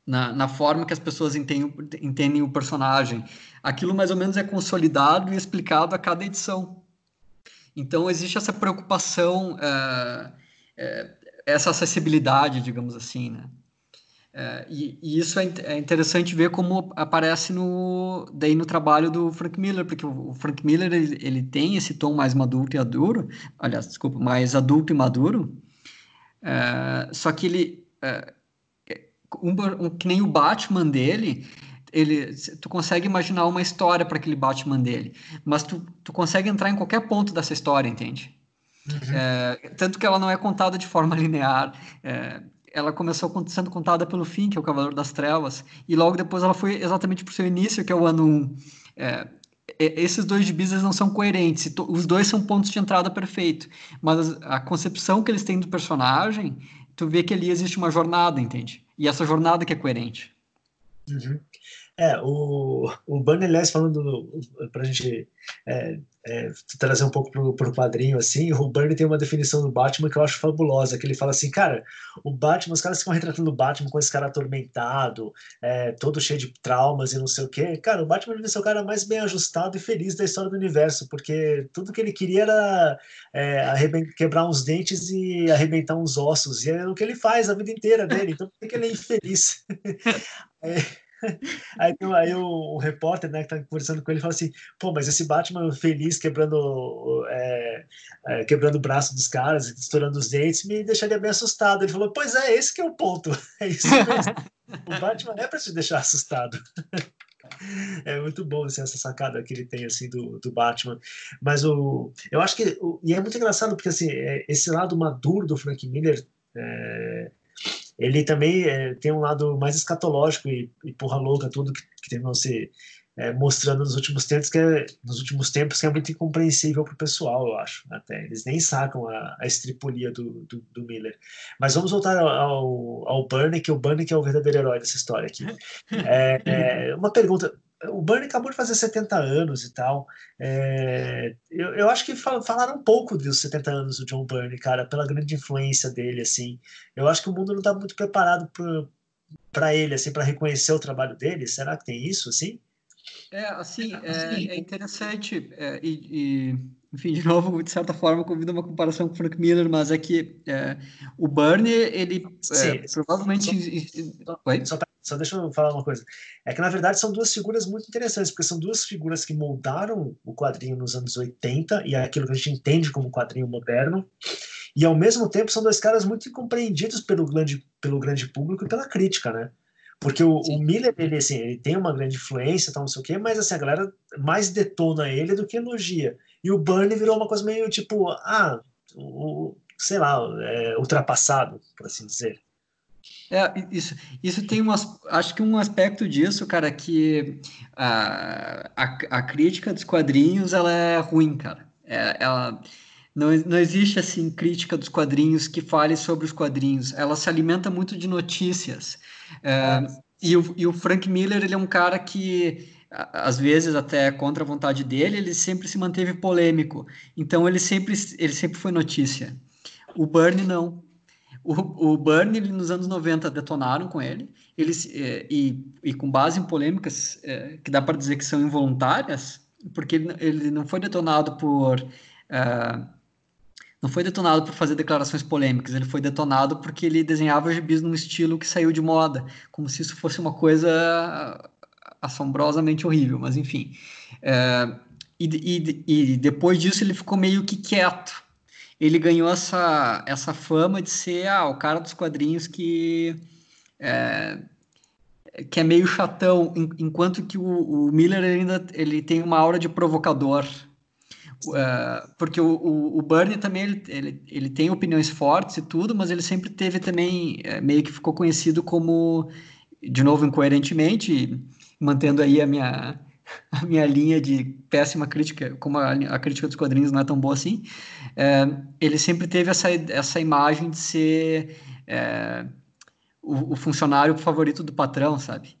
na, na forma que as pessoas entendem, entendem o personagem. Aquilo mais ou menos é consolidado e explicado a cada edição. Então existe essa preocupação, é, é, essa acessibilidade, digamos assim, né? É, e, e, isso é, é, interessante ver como aparece no, daí no trabalho do Frank Miller, porque o, Frank Miller ele, ele, tem esse tom mais maduro e aduro, aliás, desculpa, mais adulto e maduro, só que ele, um, um, que nem o Batman dele, ele, tu consegue imaginar uma história para aquele Batman dele, mas tu, tu consegue entrar em qualquer ponto dessa história, entende? Uhum. É, tanto que ela não é contada de forma linear. É, ela começou sendo contada pelo fim, que é o Cavaleiro das Trevas, e logo depois ela foi exatamente para o seu início, que é o ano 1. É, esses dois gibis não são coerentes, os dois são pontos de entrada perfeito, mas a concepção que eles têm do personagem, tu vê que ali existe uma jornada, entende? E essa jornada que é coerente. Uhum. É, o, o Bunny, aliás, falando para a gente é, é, trazer um pouco pro, pro quadrinho, assim, o Bernie tem uma definição do Batman que eu acho fabulosa, que ele fala assim, cara, o Batman, os caras ficam retratando o Batman com esse cara atormentado, é, todo cheio de traumas e não sei o quê. Cara, o Batman deve ser o cara mais bem ajustado e feliz da história do universo, porque tudo que ele queria era é, quebrar uns dentes e arrebentar uns ossos, e é o que ele faz a vida inteira dele, então por que ele é infeliz? é, Aí, aí o, o, repórter, né, que tá conversando com ele, fala assim: pô, mas esse Batman feliz quebrando, é, é, quebrando o braço dos caras, estourando os dentes, me deixaria bem assustado. Ele falou: pois é, esse que é o ponto. É isso mesmo. o Batman é para te deixar assustado. É muito bom assim, essa sacada que ele tem assim do, do Batman. Mas o, eu acho que o, e é muito engraçado porque assim é, esse lado maduro do Frank Miller é, ele também é, tem um lado mais escatológico e, e porra louca, tudo que, que terminou se é, mostrando nos últimos tempos que é, nos últimos tempos que é muito incompreensível para o pessoal, eu acho. Até eles nem sacam a, a estripulia do, do, do, Miller. Mas vamos voltar ao, ao Burnie, que o Burnie que é o verdadeiro herói dessa história aqui. É, é, uma pergunta: o Bernie acabou de fazer 70 anos e tal. É, eu, eu acho que falaram um pouco dos 70 anos do John Byrne, cara, pela grande influência dele, assim. Eu acho que o mundo não está muito preparado para ele, assim, para reconhecer o trabalho dele. Será que tem isso, assim? É, assim, é, é interessante é, e, e, enfim, de novo, de certa forma, convido uma comparação com o Frank Miller, mas é que é, o Bernie, ele é, provavelmente... Só? Só, só deixa eu falar uma coisa. É que, na verdade, são duas figuras muito interessantes, porque são duas figuras que moldaram o quadrinho nos anos 80 e é aquilo que a gente entende como quadrinho moderno, e, ao mesmo tempo, são dois caras muito incompreendidos pelo grande, pelo grande público e pela crítica, né? Porque o, o, Miller, ele, assim, ele tem uma grande influência, tal, não sei o quê, mas assim, a galera mais detona ele do que elogia. E o Burnie virou uma coisa meio tipo, ah, o, sei lá, é, ultrapassado, por assim dizer. É, isso, isso tem umas, acho que um aspecto disso, cara, que a, a, a crítica dos quadrinhos, ela é ruim, cara. É, ela, não, não existe, assim, crítica dos quadrinhos que fale sobre os quadrinhos. Ela se alimenta muito de notícias. É, e, o, e o Frank Miller, ele é um cara que, às vezes, até contra a vontade dele, ele sempre se manteve polêmico. Então, ele sempre, ele sempre foi notícia. O Bernie, não. O, o Bernie, nos anos 90, detonaram com ele. Eles, é, e, e com base em polêmicas é, que dá para dizer que são involuntárias, porque ele, ele não foi detonado por... Uh, não foi detonado por fazer declarações polêmicas, ele foi detonado porque ele desenhava gibis num estilo que saiu de moda, como se isso fosse uma coisa assombrosamente horrível, mas enfim. É, e, e, e, depois disso ele ficou meio que quieto. Ele ganhou essa, essa fama de ser ah, o cara dos quadrinhos que é, que é meio chatão, enquanto que o, o Miller ainda ele tem uma aura de provocador Uh, porque o, o, o Bernie também ele, ele, ele, tem opiniões fortes e tudo, mas ele sempre teve também, é, meio que ficou conhecido como, de novo, incoerentemente, mantendo aí a minha, a minha linha de péssima crítica, como a, a crítica dos quadrinhos não é tão boa assim, é, ele sempre teve essa, essa imagem de ser o, o, funcionário favorito do patrão, sabe?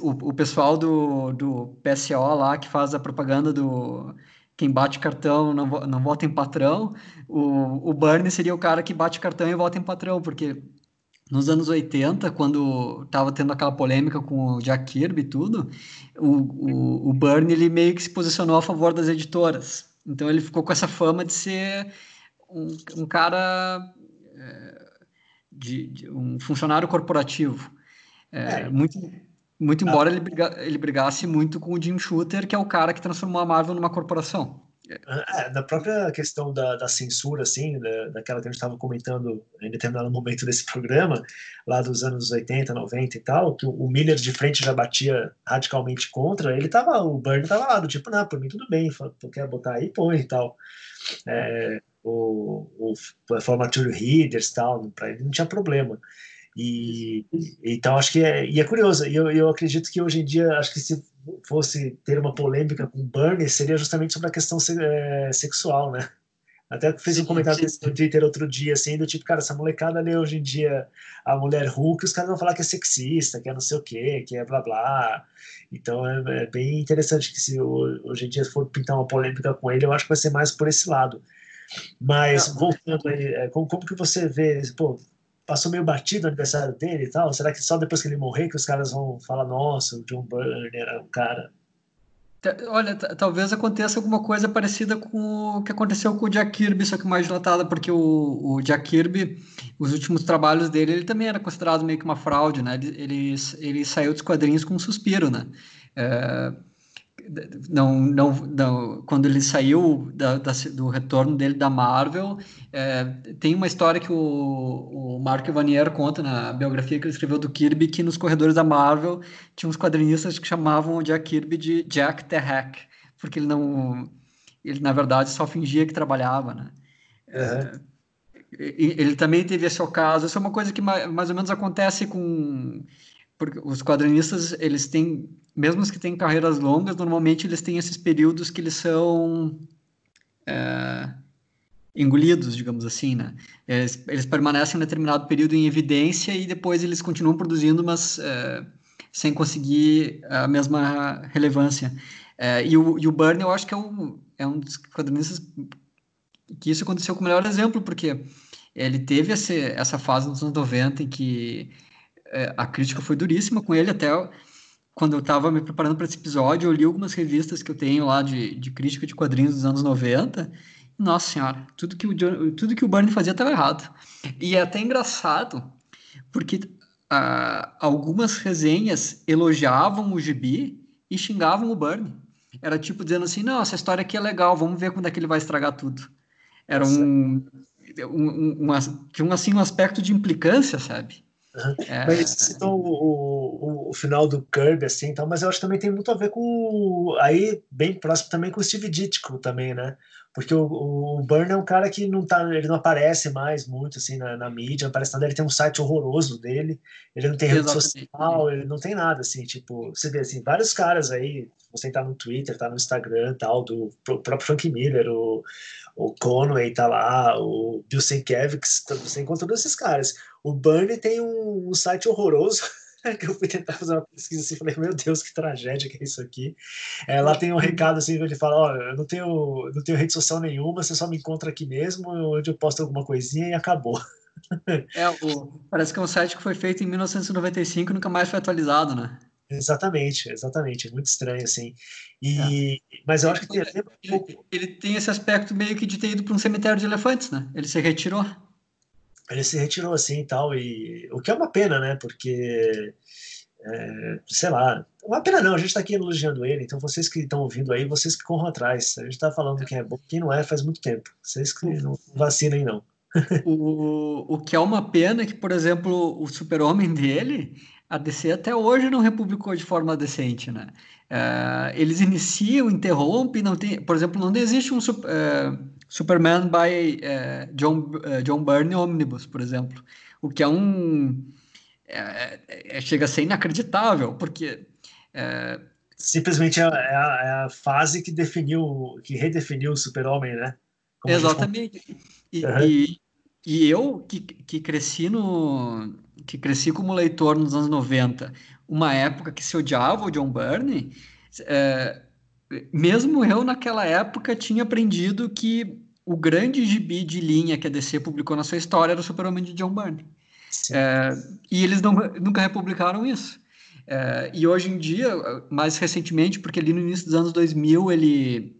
O, o pessoal do, do PSO lá, que faz a propaganda do quem bate cartão não, não vota em patrão, o, o Bernie seria o cara que bate cartão e vota em patrão, porque nos anos 80, quando estava tendo aquela polêmica com o Jack Kirby e tudo, o, o, o Bernie ele meio que se posicionou a favor das editoras. Então ele ficou com essa fama de ser um, um cara, é, de, de, um funcionário corporativo. É, é. Muito, muito embora ah. ele, briga, ele brigasse muito com o Jim Shooter, que é o cara que transformou a Marvel numa corporação. É, da própria questão da, da censura, assim, da, daquela que a gente estava comentando em determinado momento desse programa, lá dos anos 80, 90 e tal, que o, Miller de frente já batia radicalmente contra, ele tava, o Burn tava lá, do tipo, não, por mim tudo bem, tu quer botar aí, põe e tal. É, o, o formature readers e tal, para ele não tinha problema. E então acho que é, e é curioso. E eu, eu acredito que hoje em dia acho que se fosse ter uma polêmica com Bernie seria justamente sobre a questão é, sexual, né? Até fez um comentário no Twitter outro dia, assim, do tipo, cara, essa molecada lê hoje em dia a mulher Hulk, os caras vão falar que é sexista, que é não sei o quê, que é blá blá. Então é, é, bem interessante que se hoje em dia for pintar uma polêmica com ele, eu acho que vai ser mais por esse lado. Mas, voltando aí, é, como, como que você vê, pô, passou meio batido o aniversário dele e tal? Será que só depois que ele morrer que os caras vão falar, nossa, o John Byrne era um cara... Olha, talvez aconteça alguma coisa parecida com o que aconteceu com o Jack Kirby, só que mais dilatada, porque o, o Jack Kirby, os últimos trabalhos dele, ele também era considerado meio que uma fraude, né? Ele, ele, ele saiu dos quadrinhos com um suspiro, né? É, não, não, não, quando ele saiu da, da, do retorno dele da Marvel, é, tem uma história que o, o Mark Vanier conta na biografia que ele escreveu do Kirby, que nos corredores da Marvel tinha uns quadrinistas que chamavam o Jack Kirby de Jack the Hack, porque ele não, ele na verdade só fingia que trabalhava, né? Uhum. É, ele também teve esse caso, isso é uma coisa que mais, mais ou menos acontece com porque os quadrinistas, eles têm, mesmo os que têm carreiras longas, normalmente eles têm esses períodos que eles são é, engolidos, digamos assim, né? Eles, eles, permanecem um determinado período em evidência e depois eles continuam produzindo, mas é, sem conseguir a mesma relevância. É, e, o, e o Burn, eu acho que é um, é um dos quadrinistas que isso aconteceu com o melhor exemplo, porque ele teve esse, essa fase nos anos 90 em que é, a crítica foi duríssima com ele, até quando eu estava me preparando para esse episódio, eu li algumas revistas que eu tenho lá de, de crítica de quadrinhos dos anos 90. Nossa senhora, tudo que o, John, tudo que o Bernie fazia estava errado. E é até engraçado, porque uh, algumas resenhas elogiavam o gibi e xingavam o Bernie. Era tipo dizendo assim: não, essa história aqui é legal, vamos ver quando é que ele vai estragar tudo. Era um, um, um, um, tinha um, assim, um aspecto de implicância, sabe? É... Mas citou o, o, o, final do Kirby, assim, então, mas eu acho que também tem muito a ver com. Aí, bem próximo também com o Steve Ditko também, né? Porque o, o Burn é um cara que não tá, ele não aparece mais muito assim na, na mídia, não aparece nada, ele tem um site horroroso dele, ele não tem rede social, ele não tem nada, assim, tipo, você vê assim, vários caras aí, você tá no Twitter, tá no Instagram tal, do próprio Frank Miller, o, o Conway tá lá, o Bill Sienkiewicz, você encontra todos esses caras. O Bernie tem um, um site horroroso, que eu fui tentar fazer uma pesquisa assim, falei, meu Deus, que tragédia que é isso aqui. É, lá tem um recado assim, onde ele fala, ó, eu não tenho, não tenho rede social nenhuma, você só me encontra aqui mesmo, onde eu posto alguma coisinha e acabou. É, o, parece que é um site que foi feito em 1995 e nunca mais foi atualizado, né? Exatamente, exatamente, muito estranho assim. E, é. mas eu acho que tem ele, pouco... ele, tem esse aspecto meio que de ter ido para um cemitério de elefantes, né? Ele se retirou. Ele se retirou assim e tal, e o que é uma pena, né? Porque é, sei lá, uma pena não, a gente está aqui elogiando ele, então vocês que estão ouvindo aí, vocês que corram atrás. A gente está falando quem é bom, quem não é faz muito tempo. Vocês que não vacinem, não. o, o que é uma pena é que, por exemplo, o super-homem dele a DC até hoje não republicou de forma decente, né? Uh, eles iniciam, interrompem, não tem, por exemplo, não existe um uh, Superman by uh, John, John Byrne Omnibus, por exemplo, o que é um é, é, chega a ser inacreditável, porque simplesmente é, é, a, é, a, fase que definiu, que redefiniu o Super-Homem, né? Como Exatamente. E, uhum. e, e, eu que, que cresci no que cresci como leitor nos anos 90, uma época que se odiava o John Byrne, é, mesmo eu naquela época tinha aprendido que o grande gibi de linha que a DC publicou na sua história era o Super-Homem de John Byrne. É, e eles não, nunca republicaram isso. É, e hoje em dia, mais recentemente, porque ali no início dos anos 2000, ele,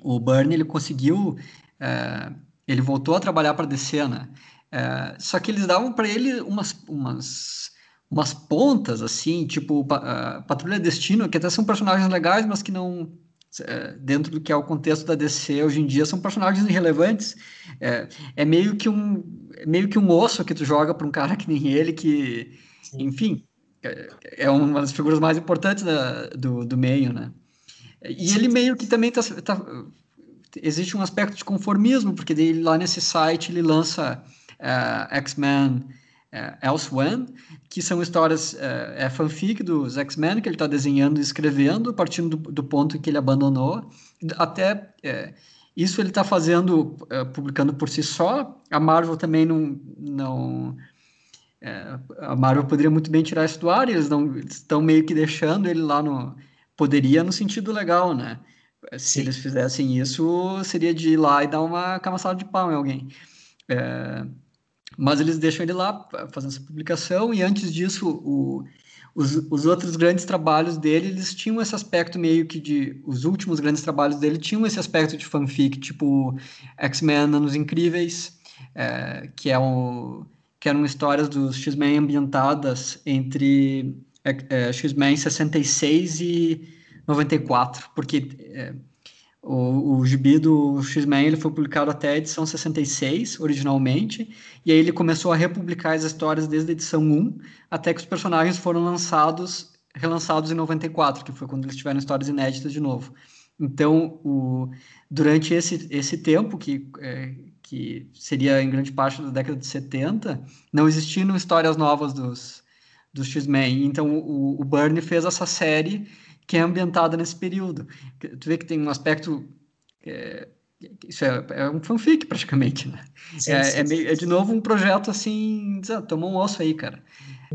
o Byrne ele conseguiu, é, ele voltou a trabalhar para a DC, né? É, só que eles davam para ele umas, umas, umas pontas, assim, tipo uh, Patrulha Destino, que até são personagens legais, mas que não, dentro do que é o contexto da DC hoje em dia, são personagens irrelevantes. É, é meio que um é meio que um osso que tu joga para um cara que nem ele, que, Sim. enfim, é, é uma das figuras mais importantes da, do, do meio, né? E ele meio que também tá, tá, existe um aspecto de conformismo, porque ele, lá nesse site ele lança uh, X-Men uh, Elsewhere, que são histórias, uh, é fanfic dos X-Men que ele está desenhando e escrevendo, partindo do, do, ponto em que ele abandonou, até isso ele está fazendo, publicando por si só, a Marvel também não... não a Marvel poderia muito bem tirar isso do ar, eles estão meio que deixando ele lá no... Poderia no sentido legal, né? Se Sim. eles fizessem isso, seria de ir lá e dar uma camaçada de pau em alguém. É, mas eles deixam ele lá fazendo essa publicação, e antes disso, o, os, os outros grandes trabalhos dele, eles tinham esse aspecto meio que de. Os últimos grandes trabalhos dele tinham esse aspecto de fanfic, tipo X-Men Anos Incríveis, é, que, é um, que eram histórias dos X-Men ambientadas entre é X-Men 66 e 94, porque. O, o gibi do X-Men ele foi publicado até a edição 66, originalmente, e aí ele começou a republicar as histórias desde a edição 1, até que os personagens foram lançados, relançados em 94, que foi quando eles tiveram histórias inéditas de novo. Então, o, durante esse, esse tempo, que, é, que seria em grande parte da década de 70, não existiam histórias novas dos, dos X-Men. Então, o, o fez essa série que é ambientada nesse período. Tu vê que tem um aspecto. É, isso é, é, um fanfic, praticamente, né? Sim, é, sim, é, meio, é, de novo um projeto assim. Ah, toma um osso aí, cara.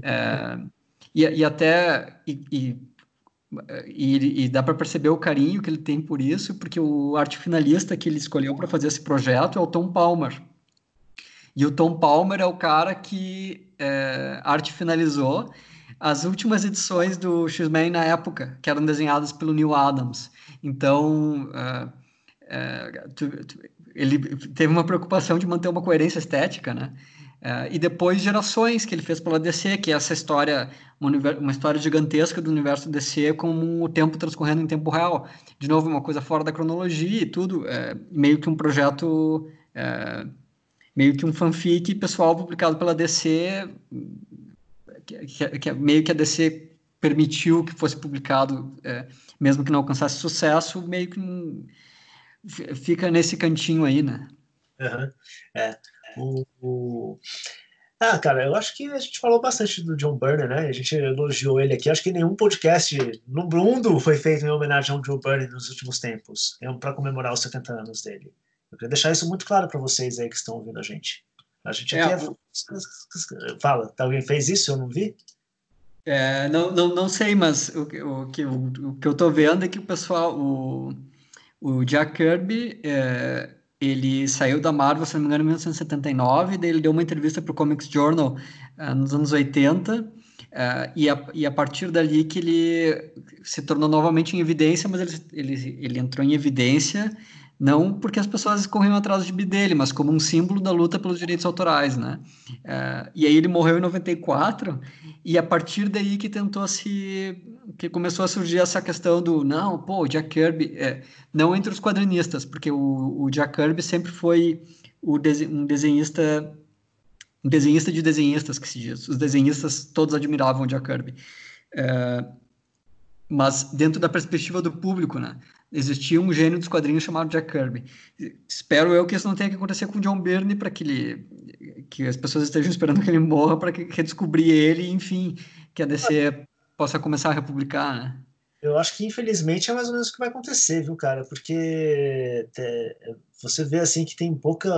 É, e, e, até. E, e, e, e dá para perceber o carinho que ele tem por isso, porque o arte finalista que ele escolheu para fazer esse projeto é o Tom Palmer. E o Tom Palmer é o cara que é, arte finalizou as últimas edições do X-Men na época, que eram desenhadas pelo Neil Adams. Então, uh, uh, tu, tu, ele teve uma preocupação de manter uma coerência estética, né? Uh, e depois Gerações, que ele fez pela DC, que é essa história, uma, uma, história gigantesca do universo DC com o tempo transcorrendo em tempo real. De novo, uma coisa fora da cronologia e tudo, é, meio que um projeto, é, meio que um fanfic pessoal publicado pela DC que, que, meio que a DC permitiu que fosse publicado, é, mesmo que não alcançasse sucesso, meio que fica nesse cantinho aí, né? Uhum. É. O, o, Ah, cara, eu acho que a gente falou bastante do John Byrne, né? A gente elogiou ele aqui. Acho que nenhum podcast no mundo foi feito em homenagem ao John Byrne nos últimos tempos, é para comemorar os 70 anos dele. Eu queria deixar isso muito claro para vocês aí que estão ouvindo a gente. A gente é, aqui é... Fala, alguém fez isso? Eu não vi? É, não, não, não sei, mas o, o, que, o, o que eu estou vendo é que o pessoal, o, o Jack Kirby, é, ele saiu da Marvel, se não me engano, em 1979, daí ele deu uma entrevista para o Comics Journal é, nos anos 80, é, e, a, e a partir dali que ele se tornou novamente em evidência, mas ele, ele, ele entrou em evidência não porque as pessoas corriam atrás de dele, mas como um símbolo da luta pelos direitos autorais, né? Uh, e aí ele morreu em 94 e a partir daí que tentou se que começou a surgir essa questão do não, pô, o Jack Kirby, é, não entre os quadrinistas, porque o, o Jack Kirby sempre foi o um desenhista um desenhista de desenhistas que se diz. Os desenhistas todos admiravam o Jack Kirby. É, mas dentro da perspectiva do público, né? Existia um gênio dos quadrinhos chamado Jack Kirby. Espero eu que isso não tenha que acontecer com o John Byrne para que ele, que as pessoas estejam esperando que ele morra para que redescobrir ele, enfim, que a DC possa começar a republicar, né? Eu acho que infelizmente é mais ou menos o que vai acontecer, viu, cara? Porque é, você vê assim que tem pouca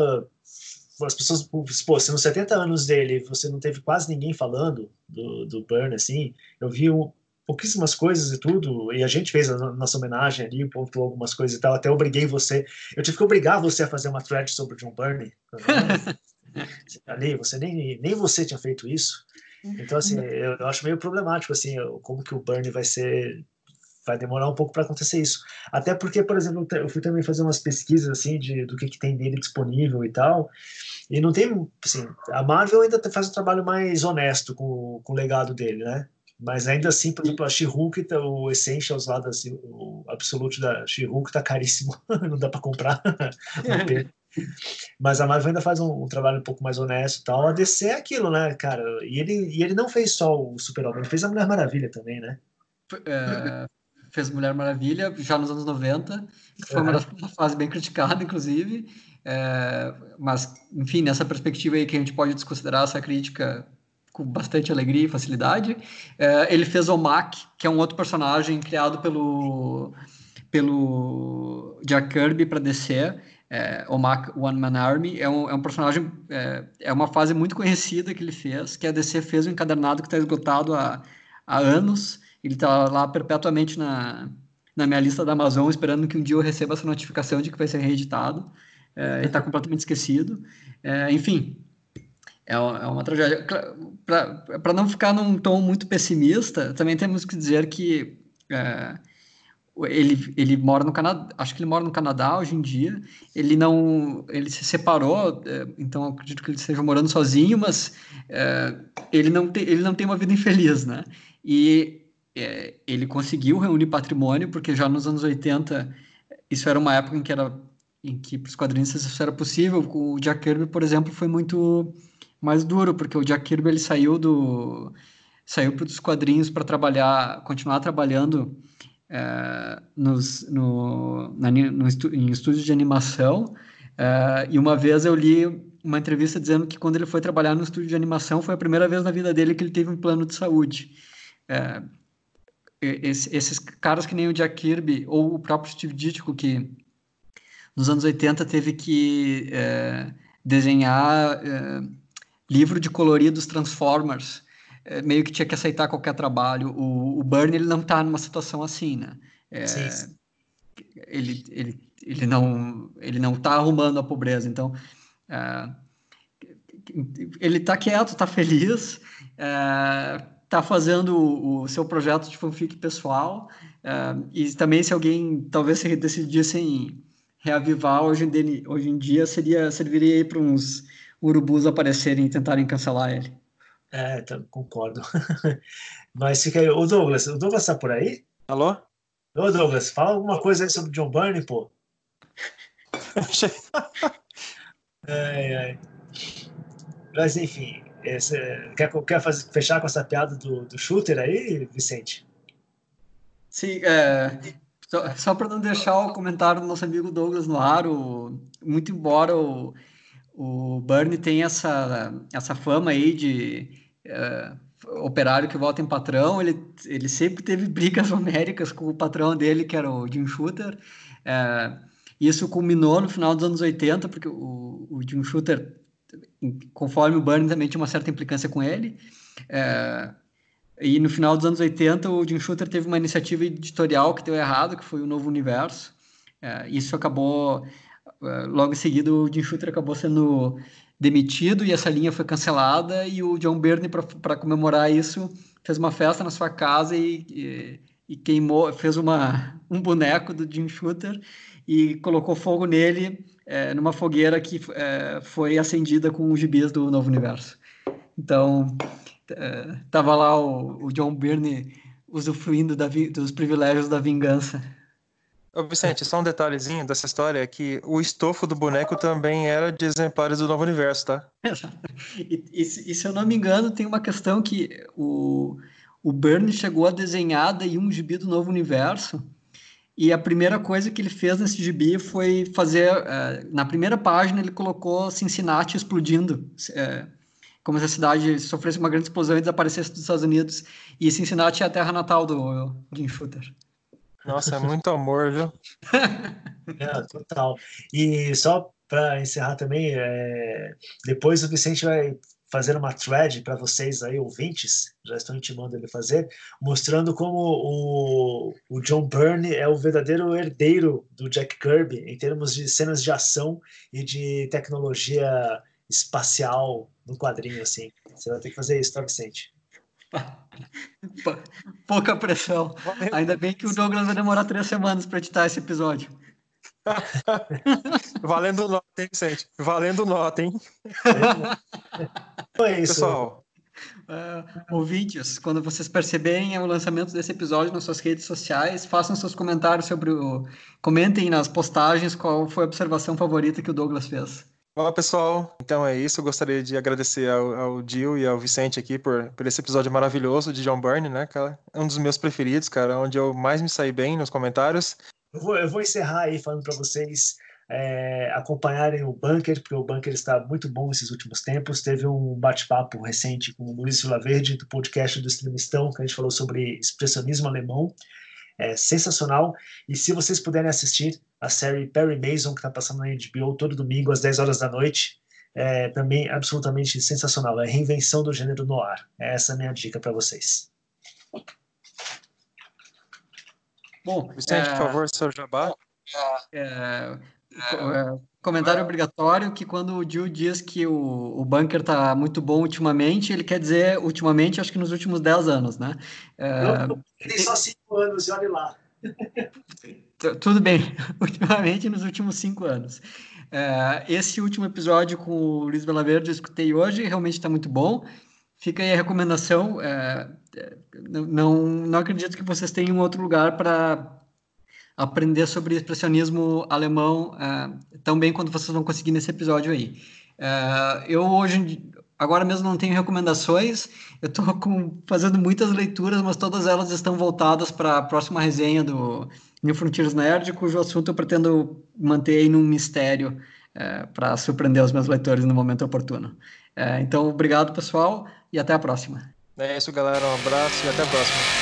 as pessoas, pô, se nos 70 anos dele você não teve quase ninguém falando do, do Burn, assim, eu vi um, pouquíssimas coisas e tudo, e a gente fez a nossa homenagem ali, pontuou algumas coisas e tal, até obriguei você, eu tive que obrigar você a fazer uma thread sobre o John Burney, ali, você nem, nem você tinha feito isso, então assim, eu, eu acho meio problemático, assim, como que o Burney vai ser vai demorar um pouco para acontecer isso. Até porque, por exemplo, eu fui também fazer umas pesquisas assim de do que, que tem dele disponível e tal. E não tem, assim, a Marvel ainda faz um trabalho mais honesto com, com o legado dele, né? Mas ainda assim, por exemplo, a She-Hulk, tá, o Essentials lá, da, o Absolute da She-Hulk tá caríssimo, não dá para comprar. Mas a Marvel ainda faz um, um, trabalho um pouco mais honesto e tal. A DC é aquilo, né, cara? E ele, e ele não fez só o Super-Homem, ele fez a Mulher Maravilha também, né? É, fez Mulher Maravilha já nos anos 90, que foi uma, uma fase bem criticada, inclusive. É, mas, enfim, nessa perspectiva aí que a gente pode desconsiderar essa crítica com bastante alegria e facilidade. É, ele fez o Mac, que é um outro personagem criado pelo, pelo Jack Kirby para DC. É, o Mac One Man Army é um, é um personagem, é, é, uma fase muito conhecida que ele fez, que a DC fez um encadernado que está esgotado há, há anos. Ele está lá perpetuamente na, na minha lista da Amazon, esperando que um dia eu receba essa notificação de que vai ser reeditado. É, ele está completamente esquecido. Enfim, é, é uma tragédia. Para não ficar num tom muito pessimista, também temos que dizer que é, ele, ele mora no Canadá, acho que ele mora no Canadá hoje em dia. Ele não, ele se separou, é, então acredito que ele esteja morando sozinho, mas é, ele não tem, ele não tem uma vida infeliz, né? E é, ele conseguiu reunir patrimônio porque já nos anos 80 isso era uma época em que era em que para os quadrinistas isso era possível. O Jack Kirby, por exemplo, foi muito mais duro, porque o Jack Kirby ele saiu do saiu para os quadrinhos para trabalhar, continuar trabalhando é, nos, no, na, no estu, em estúdios de animação. É, e uma vez eu li uma entrevista dizendo que quando ele foi trabalhar no estúdio de animação foi a primeira vez na vida dele que ele teve um plano de saúde. É, esse, esses caras que nem o Jack Kirby ou o próprio Steve Ditko que nos anos 80 teve que desenhar livro de coloridos Transformers, é, meio que tinha que aceitar qualquer trabalho. O, o Burn ele não está numa situação assim, né? É, sim, sim. Ele, ele, ele não ele não está arrumando a pobreza, então é, ele está quieto, está feliz, está é, fazendo o, o, seu projeto de fanfic pessoal é, e também se alguém talvez se decidisse em reavivar hoje em, hoje em dia seria serviria para uns urubus aparecerem e tentarem cancelar ele. É, tá, concordo. Mas fica aí. O Douglas, o Douglas tá por aí? Alô? Ô, Douglas, fala alguma coisa aí sobre John Byrne, pô. ai, ai. Mas enfim, esse, quer, quer fazer, fechar com essa piada do, do shooter aí, Vicente? Sim, é, só, só para não deixar o comentário do nosso amigo Douglas no ar, o, muito embora o, o Bernie tem essa, essa fama aí de uh, operário que volta em patrão. Ele, ele sempre teve brigas homéricas com o patrão dele, que era o Jim Shooter. Uh, isso culminou no final dos anos 80, porque o, o Jim Shooter, conforme o Bernie, também tinha uma certa implicância com ele. Uh, e no final dos anos 80, o Jim Shooter teve uma iniciativa editorial que deu errado, que foi o Novo Universo. isso acabou logo em seguida, o Jim Shooter acabou sendo demitido e essa linha foi cancelada. E o John Byrne, para comemorar isso, fez uma festa na sua casa e, e, e, queimou, fez uma, um boneco do Jim Shooter e colocou fogo nele é, numa fogueira que é, foi acendida com os gibis do Novo Universo. Então, é, tava lá o, o John Byrne usufruindo da, dos privilégios da vingança. Ô Vicente, só um detalhezinho dessa história é que o estofo do boneco também era de exemplares do Novo Universo, tá? e, e, e, se eu não me engano, tem uma questão que o, o Byrne chegou a desenhar daí um gibi do Novo Universo e a primeira coisa que ele fez nesse gibi foi fazer. É, na primeira página, ele colocou Cincinnati explodindo. É, como se a cidade sofresse uma grande explosão e desaparecesse dos Estados Unidos. E Cincinnati é a terra natal do Jim Shooter. Nossa, é muito amor, viu? é, total. E só para encerrar também, é... depois o Vicente vai fazer uma thread para vocês aí, ouvintes, já estão intimando ele fazer, mostrando como o, o John Byrne é o verdadeiro herdeiro do Jack Kirby em termos de cenas de ação e de tecnologia espacial no quadrinho, assim. Você vai ter que fazer isso, tá, Vicente? Pouca pressão. Ainda bem que o Douglas vai demorar três semanas para editar esse episódio. Valendo nota, hein, Vicente? Valendo nota, hein? Foi isso. Pessoal. Uh, ouvintes, quando vocês perceberem o lançamento desse episódio nas suas redes sociais, façam seus comentários sobre o. Comentem nas postagens qual foi a observação favorita que o Douglas fez. Olá, pessoal. Então é isso. Eu gostaria de agradecer ao, ao e ao Vicente aqui por, por esse episódio maravilhoso de John Byrne, né, cara? É um dos meus preferidos, cara, onde eu mais me saí bem nos comentários. Eu vou, eu vou encerrar aí falando para vocês é, acompanharem o Bunker, porque o Bunker está muito bom nesses últimos tempos. Teve um bate-papo recente com o Luiz Verde do podcast do Extremistão, que a gente falou sobre expressionismo alemão. É sensacional. E se vocês puderem assistir, a série Perry Mason, que está passando na HBO todo domingo às 10 horas da noite. É também absolutamente sensacional. É a reinvenção do gênero noir. Essa é a minha dica para vocês. Bom, Vicente, é... por favor, seu jabá. É... É... Comentário obrigatório que quando o Gil diz que o, o bunker está muito bom ultimamente, ele quer dizer ultimamente, acho que nos últimos 10 anos, né? É... Não, tem só 5 anos, olhe lá. Tudo bem, ultimamente nos últimos cinco anos. É, esse último episódio com o Luiz Belaverde eu escutei hoje, realmente está muito bom. Fica aí a recomendação. É, é, não, não acredito que vocês tenham outro lugar para aprender sobre expressionismo alemão é, tão bem quanto vocês vão conseguir nesse episódio aí. É, eu hoje, agora mesmo não tenho recomendações, eu estou fazendo muitas leituras, mas todas elas estão voltadas para a próxima resenha do New Frontiers Nerd, cujo assunto eu pretendo manter aí num mistério é, para surpreender os meus leitores no momento oportuno. Então, obrigado, pessoal, e até a próxima. É isso, galera. Um abraço e até a próxima.